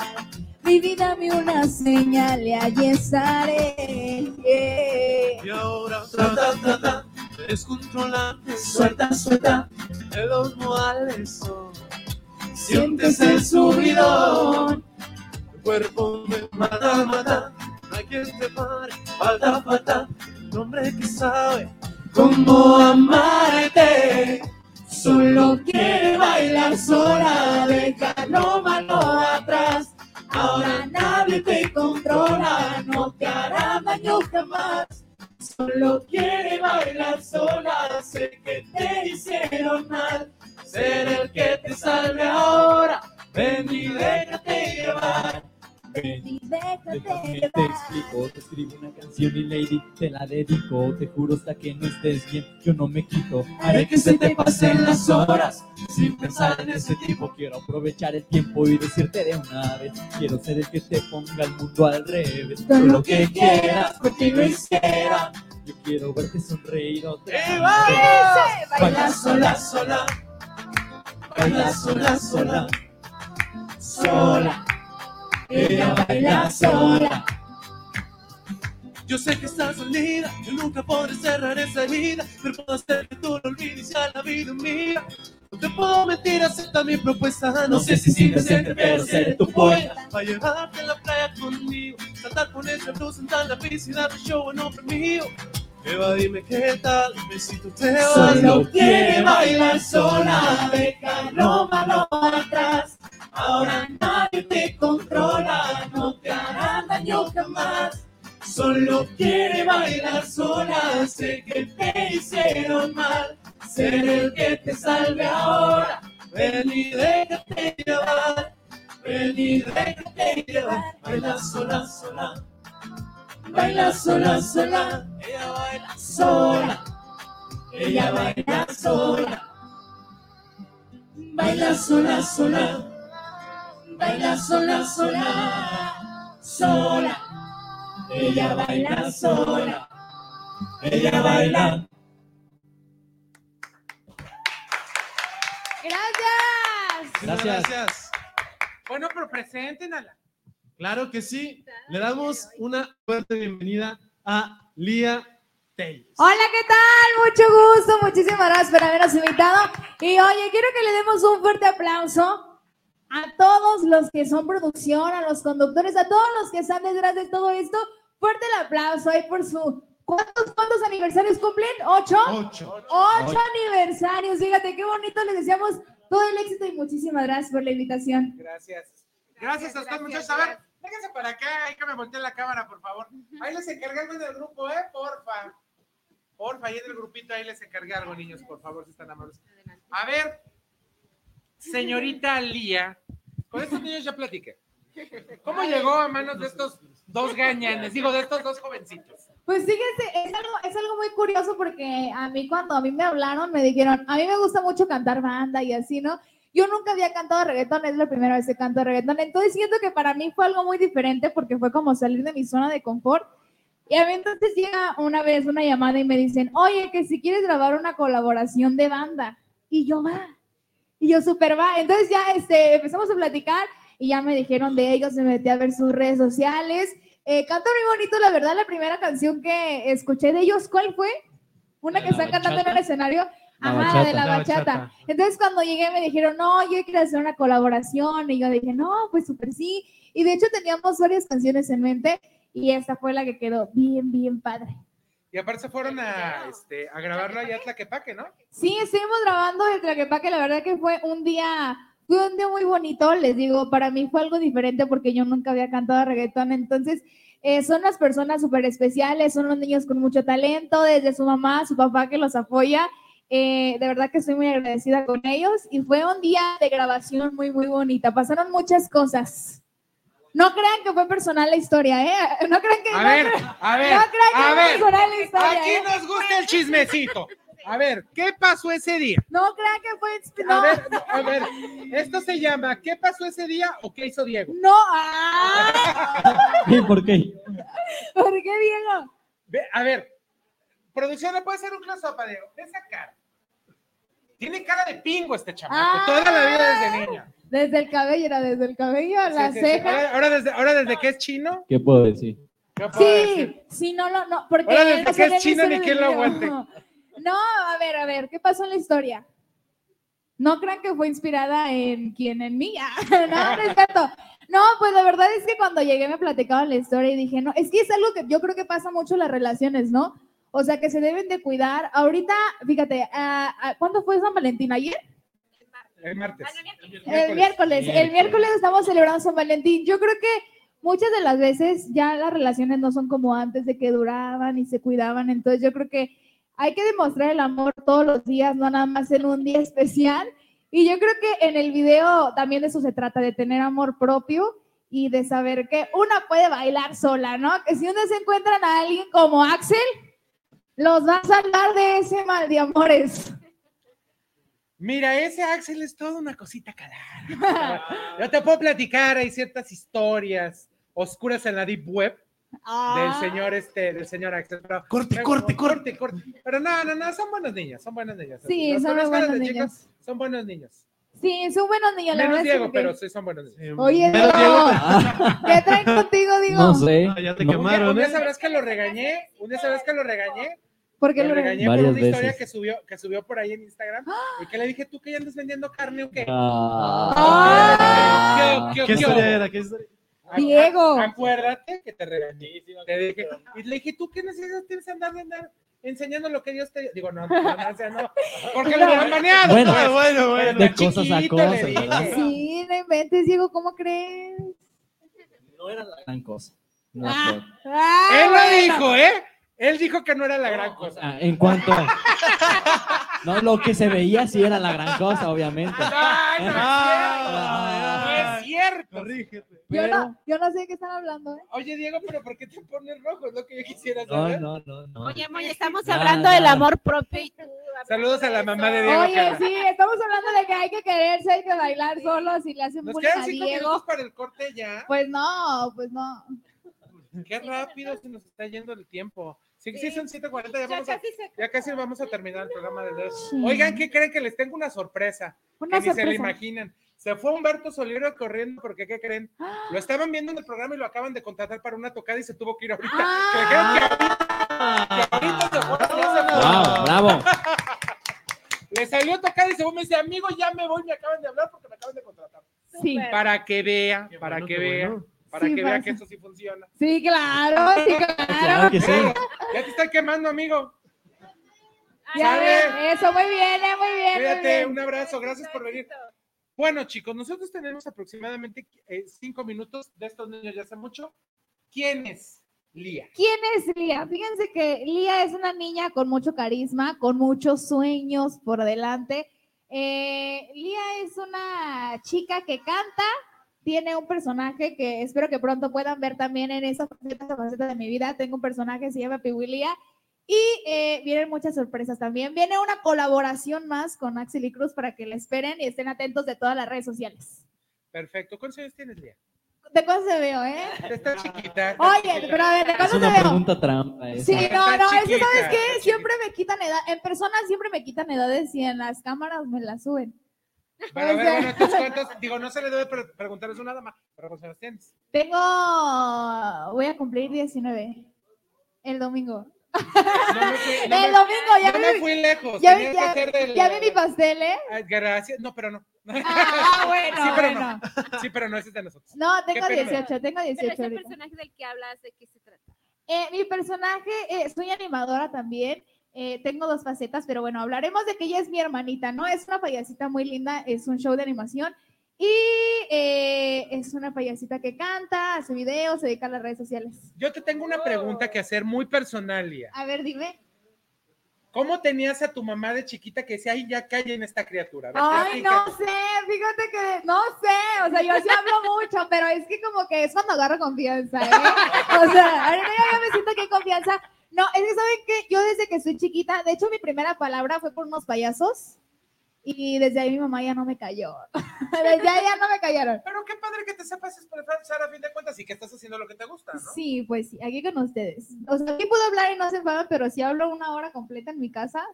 Baby, dame una señal y allí estaré. Yeah. Y ahora trata, trata de descontrolarte, suelta, suelta de los modales. oh. Sientes el subidón, tu cuerpo me mata, mata. No hay quien te pare, falta, falta. Un hombre que sabe cómo amarte. Solo quiere bailar sola, deja lo malo atrás. Ahora nadie te controla, no te hará daño jamás. Solo quiere bailar sola, sé que te hicieron mal. Ser el que te salve ahora, ven y déjate llevar. Ven Déjame te explico, te escribo una canción y lady te la dedico. Te juro hasta que no estés bien, yo no me quito. Haré que se te pasen las horas sin pensar en ese tipo. Quiero aprovechar el tiempo y decirte de una vez. Quiero ser el que te ponga el mundo al revés. Todo lo que quieras, contigo hiciera. Yo quiero verte sonreír otra vez. Baila sola, sola. Baila sola, sola. Sola. Ella baila sola. Yo sé que estás dolida, yo nunca podré cerrar esa herida, pero puedo hacer que tú lo olvides ya la vida mía. No te puedo mentir, acepta mi propuesta. No sé si sin decente, pero seré tu poeta. Para llevarte a la playa conmigo, saltar con esa luz, sentar la piscina, darte show en nombre mío. Eva, dime qué tal, besito te doy. Solo quiere bailar sola, deja lo malo atrás. Ahora nadie te no hará jamás. Solo quiere bailar sola, sé que te hicieron mal. Ser el que te salve ahora, ven y déjate llevar. Ven y déjate llevar, baila sola, sola. Baila sola, sola, ella baila sola. Ella baila sola. Baila sola, sola. Baila sola, sola. Sola. Ella baila sola. Ella baila. Gracias. Gracias. Bueno, pero preséntenla. Claro que sí. Le damos una fuerte bienvenida a Lía Telles. Hola, ¿qué tal? Mucho gusto, muchísimas gracias por habernos invitado. Y oye, quiero que le demos un fuerte aplauso a todos los que son producción, a los conductores, a todos los que están detrás de todo esto. Fuerte el aplauso ahí por su... ¿Cuántos, cuántos aniversarios cumplen? ¿Ocho? Ocho. Ocho aniversarios. Fíjate qué bonito. Les deseamos todo el éxito y muchísimas gracias por la invitación. Gracias. Gracias a ustedes, muchachos. A ver, vénganse para acá, hay que me voltee la cámara, por favor. Ahí les encargué algo del grupo, ¿eh? Porfa. Porfa, ahí en el grupito, ahí les encargué algo, niños, por favor, si están amables. A ver, señorita Lía, con estos niños ya platiqué. ¿Cómo llegó a manos de estos dos gañanes? Digo, de estos dos jovencitos. Pues fíjense, es algo, es algo muy curioso porque a mí cuando a mí me hablaron me dijeron, a mí me gusta mucho cantar banda y así, ¿no? Yo nunca había cantado reggaetón, es la primera vez que canto reggaetón, entonces siento que para mí fue algo muy diferente porque fue como salir de mi zona de confort. Y a mí entonces llega una vez una llamada y me dicen, oye, que si quieres grabar una colaboración de banda. Y yo, va. Y yo, súper va. Entonces ya este, empezamos a platicar y ya me dijeron de ellos, me metí a ver sus redes sociales. Eh, cantan muy bonito, la verdad, la primera canción que escuché de ellos, ¿cuál fue? Una ¿La que están cantando en el escenario. La Ajá, bachata. de la La bachata. bachata. Entonces cuando llegué me dijeron, no, yo quiero hacer una colaboración. Y yo dije, no, pues súper sí. Y de hecho teníamos varias canciones en mente y esta fue la que quedó bien, bien padre. Y aparte se fueron a, este, a grabarlo allá a Tlaquepaque, ¿no? Sí, estuvimos grabando el Tlaquepaque, la verdad que fue un día, fue un día muy bonito, les digo, para mí fue algo diferente porque yo nunca había cantado reggaetón, entonces eh, son las personas súper especiales, son los niños con mucho talento, desde su mamá, su papá que los apoya, eh, de verdad que estoy muy agradecida con ellos y fue un día de grabación muy, muy bonita, pasaron muchas cosas. No crean que fue personal la historia, ¿eh? No crean que... A no ver, a ver, no crean que a fue ver. personal la historia, Aquí ¿eh? nos gusta el chismecito. A ver, ¿qué pasó ese día? No crean que fue... A no. ver, a ver, esto se llama ¿Qué pasó ese día o qué hizo Diego? No, ah, ¿Por qué? ¿por qué Diego? Ve, a ver, producción, ¿le puede hacer un close-up a Diego? Ve esa cara. Tiene cara de pingo este chamaco, Ah. toda la vida desde niña. Desde el cabello, era desde el cabello a la Sí, sí, sí. ceja. Ahora, ahora desde, ahora desde que es chino, ¿Qué puedo decir? ¿qué puedo decir? Sí, sí, no, no, no, porque Ahora desde que es chino ni quien lo aguante. No, a ver, a ver, ¿qué pasó en la historia? No crean que fue inspirada en quién, en mí. Ah, no, no es cierto. No, pues la verdad es que cuando llegué me platicaban la historia y dije, no, es que es algo que yo creo que pasa mucho en las relaciones, ¿no? O sea, que se deben de cuidar. Ahorita, fíjate, ah, ah, ¿cuándo fue San Valentín? ¿Ayer? El martes. El miércoles, el miércoles estamos celebrando San Valentín. Yo creo que muchas de las veces ya las relaciones no son como antes de que duraban y se cuidaban. Entonces yo creo que hay que demostrar el amor todos los días, no nada más en un día especial. Y yo creo que en el video también de eso se trata, de tener amor propio y de saber que una puede bailar sola, ¿no? Que si se encuentran a alguien como Axel, los va a salvar de ese mal de amores. Mira, ese Axel es toda una cosita calada. Yo te puedo platicar, hay ciertas historias oscuras en la deep web del señor este, del señor Axel. pero- Corte, pero- corte, corte, corte. Pero no, no, no, son buenos niños, son buenos niños. Sí, Los son buenos niños. chicos, Son buenos niños. Sí, son buenos niños, la es Diego, que- pero sí son buenos niños. Oye, Diego, ¿qué traen contigo, Diego? No sé. ya te No. quemaron, Un día ¿eh? sabrás que lo regañé, un día sabrás que lo regañé. ¿Por qué lo lo regañé por Varias una historia que subió, que subió por ahí en Instagram y que le dije, ¿tú que ya andas vendiendo carne o qué? Ah. ¿Qué, ¿Qué historia era? ¿Qué historia? Diego. Acuérdate que te regañé. Te dije, y le dije, ¿tú qué necesidad tienes de andar, de andar enseñando lo que Dios te Digo, no, no, no, no. Porque lo baneado. Bueno, pues. bueno, bueno. Pero de cosas a cosas. Sí, no inventes, Diego, ¿cómo crees? No era la gran cosa. No Ah. fue. Ah, Él lo bueno. dijo, ¿eh? Él dijo que no era la gran cosa. Ah, en cuanto. No, lo que se veía sí era la gran cosa, obviamente. No cierto. No. Yo, Pero- no, yo no sé de qué están hablando, ¿eh? Oye, Diego, pero ¿por qué te pones rojo? Es lo que yo quisiera No, saber. no, no, no. Oye, Moy, estamos Nada, hablando del amor propio y tú. Saludos a la mamá de Diego. Oye, Carla. sí, estamos hablando de que hay que quererse, hay que bailar solos y le hacen Nos quedan a cinco Diego. minutos para el corte ya. Pues no, pues no. Qué rápido se nos está yendo el tiempo. Sí, sí, son 7.40, ya, Ya vamos a, casi se ya casi vamos a terminar el programa de hoy. Sí. Oigan, ¿qué creen? Que les tengo una sorpresa. Una que ni se lo sorpresa. imaginan. Se fue Humberto Solero corriendo porque, ¿qué creen? Lo estaban viendo en el programa y lo acaban de contratar para una tocada y se tuvo que ir ahorita. Ah. Que ahorita, que ahorita se fue. Bravo, bravo. Le salió tocada y se fue, me dice, amigo, ya me voy, me acaban de hablar porque me acaban de contratar. Sí. Para que vea, Qué para bueno, que vea, bueno. para Sí, que vea que esto sí funciona. Sí, claro, sí, claro. Claro que sí. Ya te estoy quemando, amigo. Ya Sale. ven, eso, muy bien, eh, muy bien. muy Cuídate, bien. un abrazo, gracias por venir. Bueno, chicos, nosotros tenemos aproximadamente eh, cinco minutos de estos niños ya hace mucho. ¿Quién es Lía? ¿Quién es Lía? Fíjense que Lía es una niña con mucho carisma, con muchos sueños por delante. Eh, Lía es una chica que canta, tiene un personaje que espero que pronto puedan ver también en esa faceta, de mi vida. Tengo un personaje que se llama Piwilía y eh, vienen muchas sorpresas también. Viene una colaboración más con Axel y Cruz para que la esperen y estén atentos de todas las redes sociales. Perfecto. ¿Cuántos años tienes, Lía? ¿De cuándo se veo, eh? Está chiquita. Oye, pero a ver, ¿de Es cuándo una te veo? pregunta trampa. esa. Sí, no, no, es que sabes qué, siempre me quitan edad, en persona siempre me quitan edades y en las cámaras me las suben. Pero a O ver, sea- bueno, entonces, ¿cuántos? Digo, no se le debe pre- preguntar eso nada más, pero ¿cuántos años tienes? Tengo, voy a cumplir 19 el domingo. No me fui, no el me- domingo, ya no vi- me fui lejos. Ya, tenía vi- que ya- del- ya vi mi pastel, ¿eh? Ay, Gracias. No, pero no. Ah, bueno, sí, pero bueno. no. Sí, pero no, ese es de nosotros. No, tengo pena. 18, tengo 18 Pero ese ahorita. personaje del que hablas, ¿de qué se trata? Eh, mi personaje, eh, soy animadora también. eh, tengo dos facetas, pero bueno, hablaremos de que ella es mi hermanita, ¿no? Es una payasita muy linda, es un show de animación y eh, es una payasita que canta, hace videos, se dedica a las redes sociales. Yo te tengo una pregunta que hacer muy personal, Lía. A ver, dime. ¿Cómo tenías a tu mamá de chiquita que decía, ay, ya callen esta criatura? Ay, no sé, fíjate que no sé, o sea, yo sí hablo mucho, pero es que como que es cuando agarro confianza, ¿eh? O sea, ahorita ya me siento que hay confianza. No, es que saben que yo desde que soy chiquita, de hecho mi primera palabra fue por unos payasos y desde ahí mi mamá ya no me cayó. desde ahí ya no me callaron. Pero qué padre que te sepas expresar a fin de cuentas y que estás haciendo lo que te gusta, ¿no? Sí, pues aquí con ustedes. O sea, aquí puedo hablar y no se enfadan, pero si hablo una hora completa en mi casa,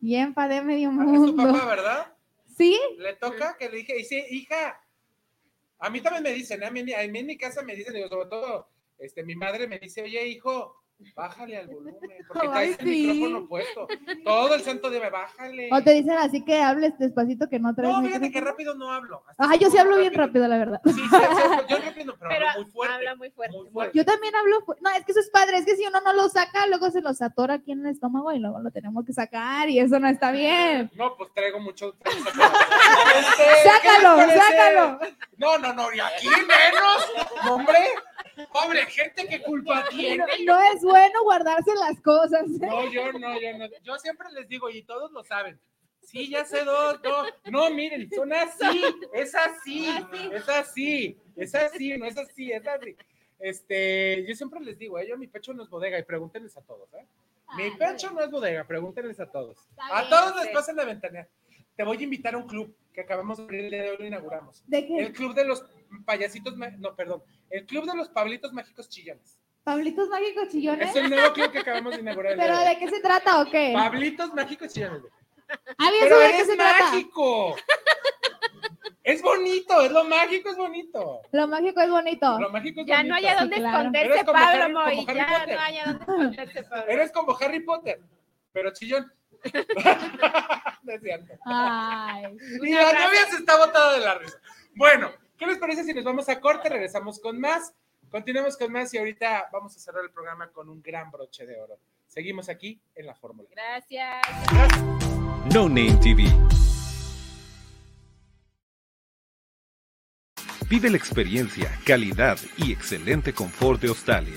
ya enfadé medio Es tu mundo. papá, ¿verdad? ¿Sí? Le toca que le dije, y sí, hija, a mí también me dicen, ¿eh? a mí, a mí en mi casa me dicen, digo, sobre todo, este, mi madre me dice, oye, hijo, bájale al volumen, porque traes el sí. micrófono puesto. Todo el santo debe, bájale. O te dicen así que hables despacito que no traes No, fíjate que rápido no hablo. Ah, yo sí hablo bien rápido, la verdad. Sí, sí, sí, yo rápido, pero, Pero hablo muy fuerte. habla muy fuerte. Muy fuerte. Yo también hablo, no, es que eso es padre, es que si uno no lo saca, luego se los atora aquí en el estómago y luego lo tenemos que sacar y eso no está bien. No, pues traigo mucho. traigo Este, ¿qué Sácalo, sácalo. No, no, no, y aquí menos. No, Hombre, pobre gente, ¿qué culpa tiene? No, no es bueno guardarse las cosas. ¿eh? No, yo no, yo no. Yo siempre les digo, y todos lo saben. Sí, ya sé dos, no, no, miren, son así, es así, es así, es así, no es así, es así. Este, yo siempre les digo, eh, yo mi pecho no es bodega y pregúntenles a todos, ¿eh? Mi pecho no es bodega, pregúntenles a todos. A todos les pasan la ventana. Te voy a invitar a un club que acabamos de abrir el día de hoy, lo inauguramos. ¿De qué? El club de los payasitos, no, perdón, el club de los pablitos mágicos chillones. Pablitos mágicos chillones. Es el nuevo club que acabamos de inaugurar. el día ¿Pero de hoy. qué se trata o qué? Pablitos mágicos chillones. Ah, bien, Pero ¿eso de qué es se trata? mágico. Es bonito, es lo mágico, es bonito. Lo mágico es bonito. Lo mágico es Ya bonito. no hay a dónde Eres esconderse, como Pablo Harry- Moy. Ya Potter. no hay a dónde esconderse, Pablo. Eres como Harry Potter, pero chillón. No es cierto. Ay. Y la novia se está botada de la risa. Bueno, ¿qué les parece si nos vamos a corte? Regresamos con más. Continuemos con más y ahorita vamos a cerrar el programa con un gran broche de oro. Seguimos aquí en la fórmula. Gracias. No Name TV. Vive la experiencia, calidad y excelente confort de Australia.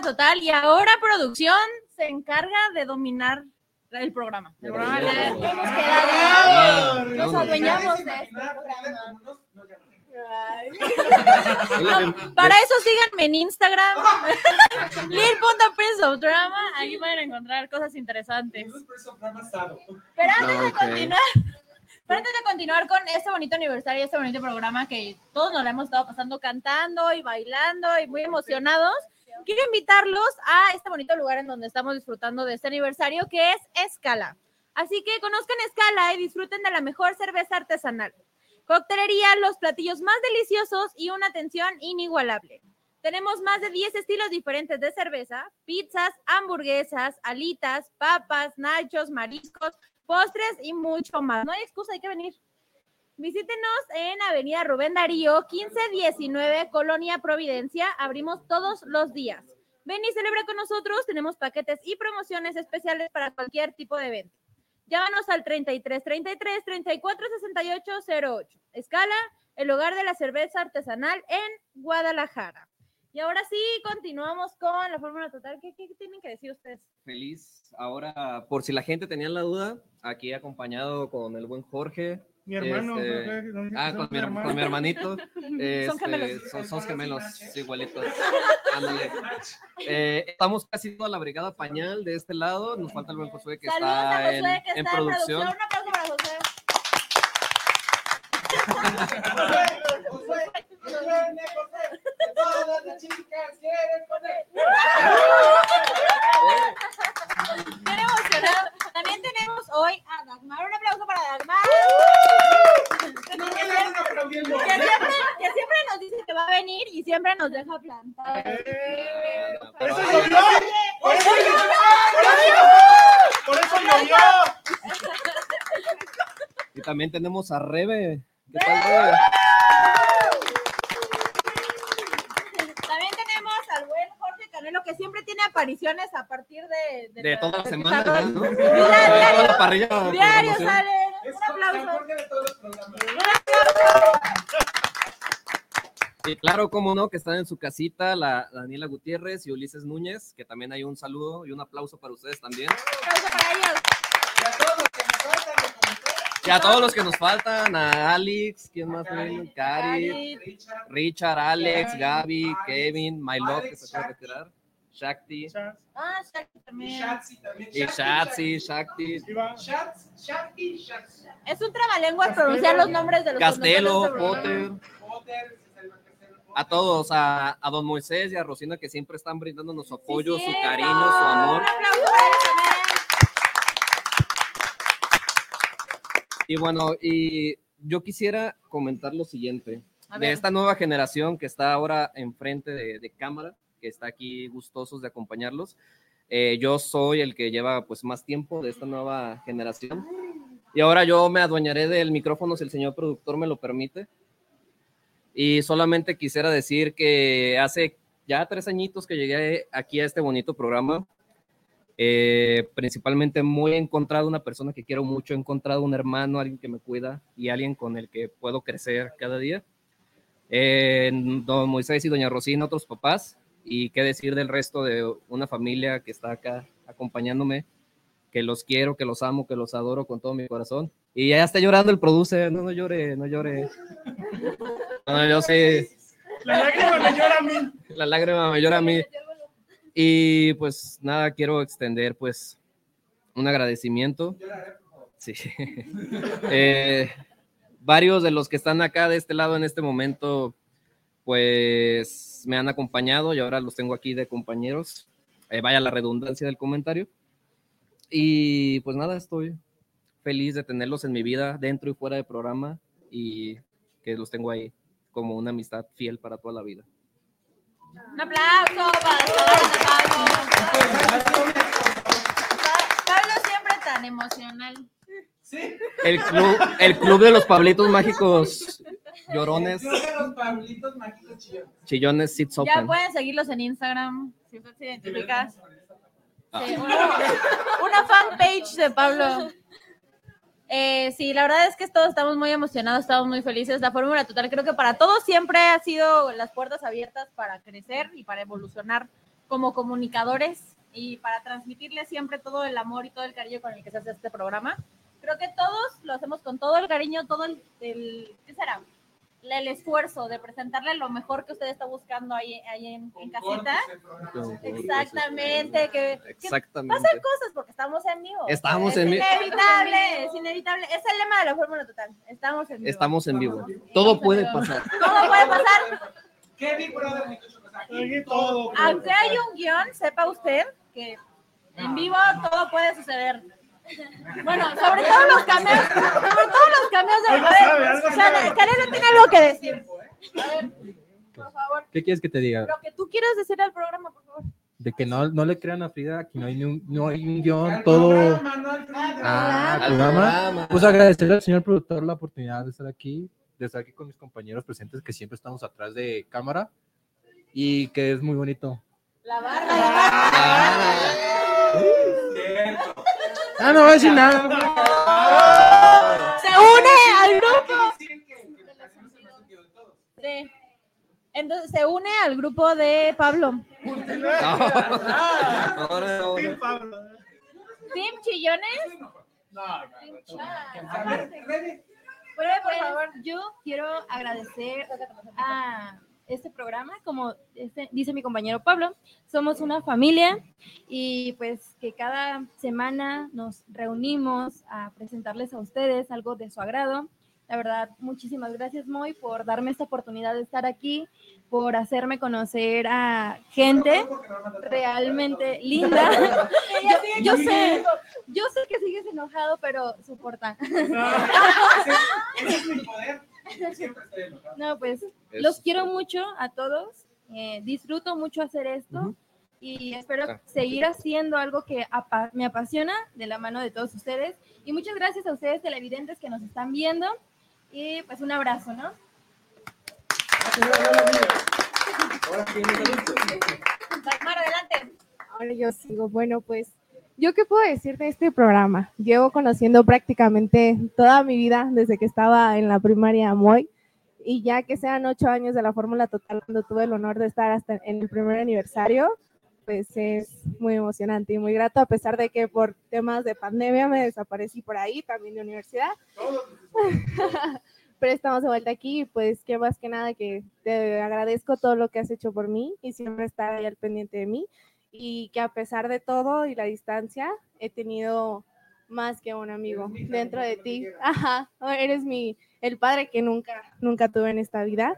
Total y ahora producción se encarga de dominar el programa. El programa ya hemos quedado- nos adueñamos de este programa. No, para eso síganme en Instagram, lil.prince of drama, ahí pueden encontrar cosas interesantes. Pero antes de continuar, pero antes de continuar con este bonito aniversario, este bonito programa que todos nos lo hemos estado pasando cantando y bailando y muy emocionados, quiero invitarlos a este bonito lugar en donde estamos disfrutando de este aniversario que es Escala. Así que conozcan Escala y disfruten de la mejor cerveza artesanal. Coctelería, los platillos más deliciosos y una atención inigualable. Tenemos más de 10 estilos diferentes de cerveza, pizzas, hamburguesas, alitas, papas, nachos, mariscos, postres y mucho más. No hay excusa, hay que venir. Visítenos en Avenida Rubén Darío, 1519, Colonia Providencia. Abrimos todos los días. Ven y celebra con nosotros. Tenemos paquetes y promociones especiales para cualquier tipo de evento. Llámanos al 33 33 34 68 08. Escala, el hogar de la cerveza artesanal en Guadalajara. Y ahora sí, continuamos con la fórmula total. ¿Qué, qué tienen que decir ustedes? Feliz. Ahora, por si la gente tenía la duda, aquí acompañado con el buen Jorge. Mi hermano, Este, creo que- ¿dónde ah, con mi, hermano? con mi hermanito. Son Este, gemelos. Son, son gemelos, igualitos. Ándale. Eh, estamos casi toda la brigada pañal de este lado. Nos falta el buen Josué que Saludos a está Josué, en, que en está en producción. Un aplauso para Josué. Bien emocionado. También tenemos hoy a Dagmar. Un aplauso para Dagmar. Que siempre, que siempre- que siempre nos dice que va a venir y siempre nos deja plantar. ¡Por eso llovió! ¡Por eso ¡Por eso llovió! Y también tenemos a Rebe. ¿Qué tal, Rebe? También tenemos al buen Jorge Canelo que siempre tiene apariciones a partir de, De toda la de- semana, de- ¿no? Diario, diario, de sale. Un aplauso. Y claro, cómo no, que están en su casita la la Daniela Gutiérrez y Ulises Núñez, que también hay un saludo y un aplauso para ustedes también. Y a todos los que nos faltan, a Alex, ¿quién más? Cari, Richard, Alex, Gaby, Kevin, My Love, que se acaba de retirar, Shakti, Ah, Shakti también. y Shatsi, Shakti, Es un trabalenguas pronunciar los nombres de los Castelo, de Potter. A todos, a, a don Moisés y a Rosina que siempre están brindándonos su apoyo, su cariño, su amor. Y bueno, y yo quisiera comentar lo siguiente. De esta nueva generación que está ahora enfrente de, de cámara, que está aquí gustosos de acompañarlos, eh, yo soy el que lleva pues más tiempo de esta nueva generación. Y ahora yo me adueñaré del micrófono si el señor productor me lo permite. Y solamente quisiera decir que hace ya tres añitos que llegué aquí a este bonito programa, eh, principalmente muy encontrado una persona que quiero mucho, he encontrado un hermano, alguien que me cuida y alguien con el que puedo crecer cada día. Eh, don Moisés y doña Rosina, otros papás, y qué decir del resto de una familia que está acá acompañándome, que los quiero, que los amo, que los adoro con todo mi corazón. Y ya está llorando el producer, no, no llore, no llore. No, yo sí, La lágrima me llora a mí. la lágrima me llora a mí. Y pues nada, quiero extender pues un agradecimiento. Sí. Eh, varios de los que están acá de este lado en este momento pues me han acompañado y ahora los tengo aquí de compañeros. Eh, vaya la redundancia del comentario. Y pues nada, estoy feliz de tenerlos en mi vida, dentro y fuera del programa, y que los tengo ahí como una amistad fiel para toda la vida. Un aplauso para Pablo. Pablo siempre tan emocional. El club, el club de los Pablitos Mágicos Llorones, Chillones Sits Ya Open. pueden seguirlos en Instagram, si usted se identifica. Ah. Sí, una, una fanpage de Pablo. Eh, sí, la verdad es que todos estamos muy emocionados, estamos muy felices. La Fórmula Total creo que para todos siempre ha sido las puertas abiertas para crecer y para evolucionar como comunicadores y para transmitirles siempre todo el amor y todo el cariño con el que se hace este programa. Creo que todos lo hacemos con todo el cariño, todo el, el- ¿qué será? El esfuerzo de presentarle lo mejor que usted está buscando ahí, ahí en, en casita. Exactamente, que, que Exactamente. pasan cosas porque estamos en vivo. Estamos es en vivo. inevitable, es inevitable. Es el lema de la Fórmula Total. Estamos en vivo. Estamos en vivo. Todo puede pasar. Todo puede pasar. ¿Qué Big Brother? todo. Aunque hay un guion, sepa usted que en vivo todo puede suceder. Bueno, sobre todo los cambios, sobre todo los cambios de a ver, tiene algo que decir. A ver, por favor, ¿Qué quieres que te diga? lo que tú quieras decir al programa, por favor. De que no, no le crean a Frida, aquí no hay, ni un, no hay un guion, todo. Ah, al programa. programa. Pues agradecerle al señor productor la oportunidad de estar aquí, de estar aquí con mis compañeros presentes que siempre estamos atrás de cámara y que es muy bonito. La barra, la barra. Ah, no voy a decir nada. Se une al grupo. Sí. Entonces se une al grupo de Pablo. ¿Team Chillones? Bueno, por favor, yo quiero agradecer a este programa, como este- dice mi compañero Pablo, somos una familia y pues que cada semana nos reunimos a presentarles a ustedes algo de su agrado. La verdad, muchísimas gracias, Moy, por darme esta oportunidad de estar aquí, por hacerme conocer a gente realmente linda. yo, yo sé, yo sé que sigues enojado, pero soporta. No, pues Es- los quiero mucho a todos. eh, disfruto mucho hacer esto y espero Ah. seguir haciendo algo que apa- me apasiona de la mano de todos ustedes. Y muchas gracias a ustedes televidentes que nos están viendo. Y pues un abrazo, ¿no? Dagmar, adelante. Ahora yo sigo. Bueno, pues, ¿yo qué puedo decir de este programa? Llevo conociendo prácticamente toda mi vida desde que estaba en la primaria Moy y ya que sean ocho años de la Fórmula Total, cuando tuve el honor de estar hasta en el primer aniversario, pues es muy emocionante y muy grato, a pesar de que por temas de pandemia me desaparecí por ahí, también de universidad. Pero estamos de vuelta aquí pues que más que nada que te agradezco todo lo que has hecho por mí y siempre estar ahí al pendiente de mí y que a pesar de todo y la distancia he tenido más que un amigo dentro de ti. Ajá, eres mi el padre que nunca nunca tuve en esta vida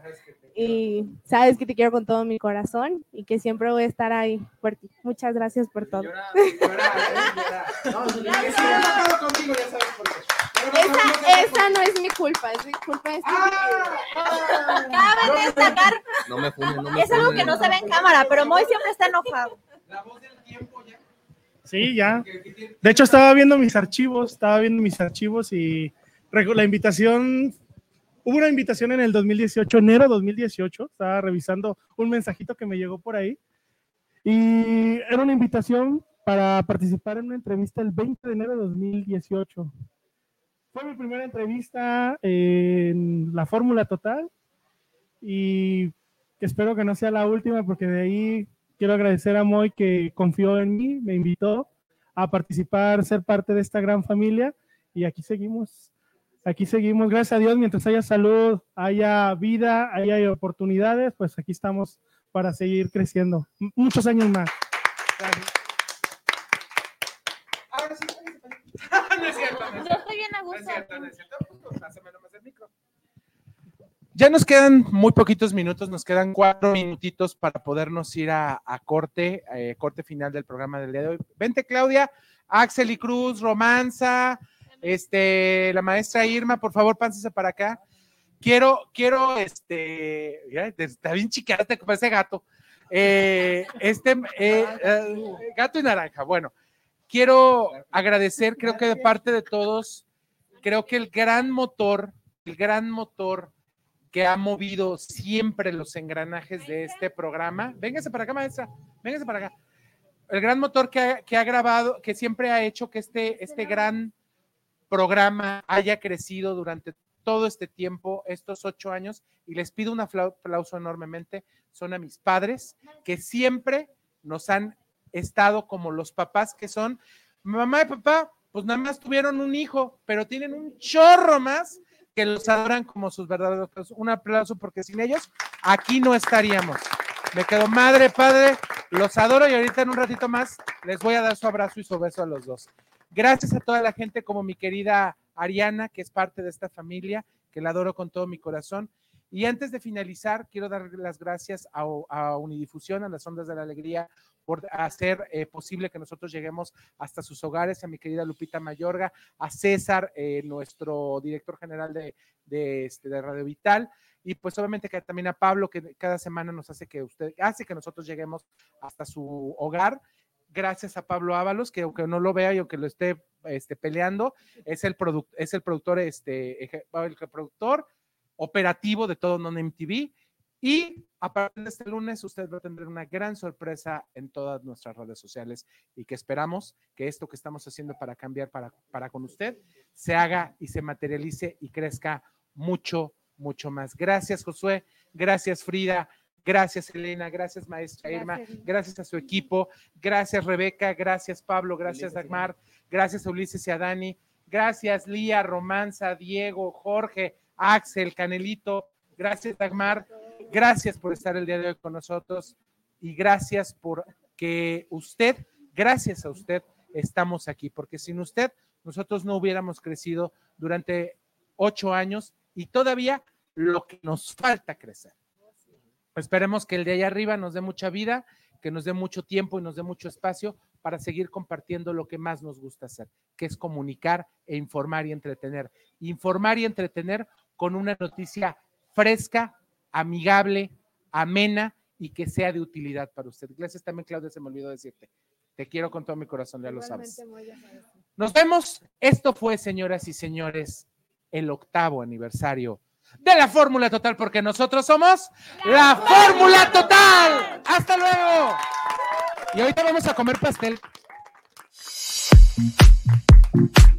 y sabes que te quiero con todo mi corazón y que siempre voy a estar ahí por ti. Muchas gracias por todo. Esa, esa no es mi culpa, es mi culpa. Es Cabe destacar, No me funen, no me es algo que no se ve en cámara, pero Moy siempre está enojado. Sí, ya. De hecho, estaba viendo mis archivos, estaba viendo mis archivos y la invitación, hubo una invitación en el 2018, enero 2018, estaba revisando un mensajito que me llegó por ahí y era una invitación para participar en una entrevista el 20 de enero de 2018. Fue mi primera entrevista en la Fórmula Total y espero que no sea la última porque de ahí quiero agradecer a Moy que confió en mí, me invitó a participar, ser parte de esta gran familia y aquí seguimos. Aquí seguimos, gracias a Dios, mientras haya salud, haya vida, haya oportunidades, pues aquí estamos para seguir creciendo. Muchos años más. no es cierto, no es Yo cierto. estoy bien a No es cierto, no es cierto. Pues, pásame nomás el micro. Ya nos quedan muy poquitos minutos, nos quedan cuatro minutitos para podernos ir a, corte, eh, corte final del programa del día de hoy. Vente, Claudia, Axel y Cruz, Romanza, este, la maestra Irma, por favor, pánsese para acá. Quiero, quiero, este, ya, está bien chiquita, te parece gato. Eh, este, eh, gato y naranja, bueno, quiero agradecer, creo que de parte de todos, creo que el gran motor, el gran motor que ha movido siempre los engranajes de este programa. Véngase para acá, maestra, véngase para acá. El gran motor que ha, que ha grabado, que siempre ha hecho que este, este gran programa haya crecido durante todo este tiempo, estos ocho años, y les pido un aplau- aplauso enormemente, son a mis padres, que siempre nos han estado como los papás que son, mamá y papá, pues nada más tuvieron un hijo, pero tienen un chorro más que los adoran como sus verdaderos. Un aplauso porque sin ellos aquí no estaríamos. Me quedo madre, padre, los adoro y ahorita en un ratito más les voy a dar su abrazo y su beso a los dos. Gracias a toda la gente como mi querida Ariana, que es parte de esta familia, que la adoro con todo mi corazón. Y antes de finalizar, quiero dar las gracias a, a Unidifusión, a las Ondas de la Alegría, por hacer eh, posible que nosotros lleguemos hasta sus hogares, a mi querida Lupita Mayorga, a César, eh, nuestro director general de, de, este, de Radio Vital, y pues obviamente que también a Pablo, que cada semana nos hace que usted, hace que nosotros lleguemos hasta su hogar. Gracias a Pablo Ábalos, que aunque no lo vea y aunque lo esté este, peleando, es el, produc es el productor, este, el productor operativo de todo Non MTV. Y a partir de este lunes usted va a tener una gran sorpresa en todas nuestras redes sociales y que esperamos que esto que estamos haciendo para cambiar para, para con usted se haga y se materialice y crezca mucho, mucho más. Gracias Josué, gracias Frida, gracias Elena, gracias maestra Irma, Gracias. gracias a su equipo, gracias Rebeca, gracias Pablo, gracias Dagmar, gracias a Ulises y a Dani, gracias Lía, Romanza, Diego, Jorge, Axel, Canelito, gracias Dagmar, gracias por estar el día de hoy con nosotros y gracias por que usted, gracias a usted, estamos aquí, porque sin usted nosotros no hubiéramos crecido durante ocho años y todavía lo que nos falta crecer. Esperemos que el de allá arriba nos dé mucha vida, que nos dé mucho tiempo y nos dé mucho espacio para seguir compartiendo lo que más nos gusta hacer, que es comunicar e informar y entretener. Informar y entretener con una noticia fresca, amigable, amena y que sea de utilidad para usted. Gracias también, Claudia, se me olvidó decirte. Te quiero con todo mi corazón, ya lo sabes. Nos vemos. Esto fue, señoras y señores, el octavo aniversario de la Fórmula Total, porque nosotros somos la, Fórmula Total. Hasta luego. Y ahorita vamos a comer pastel.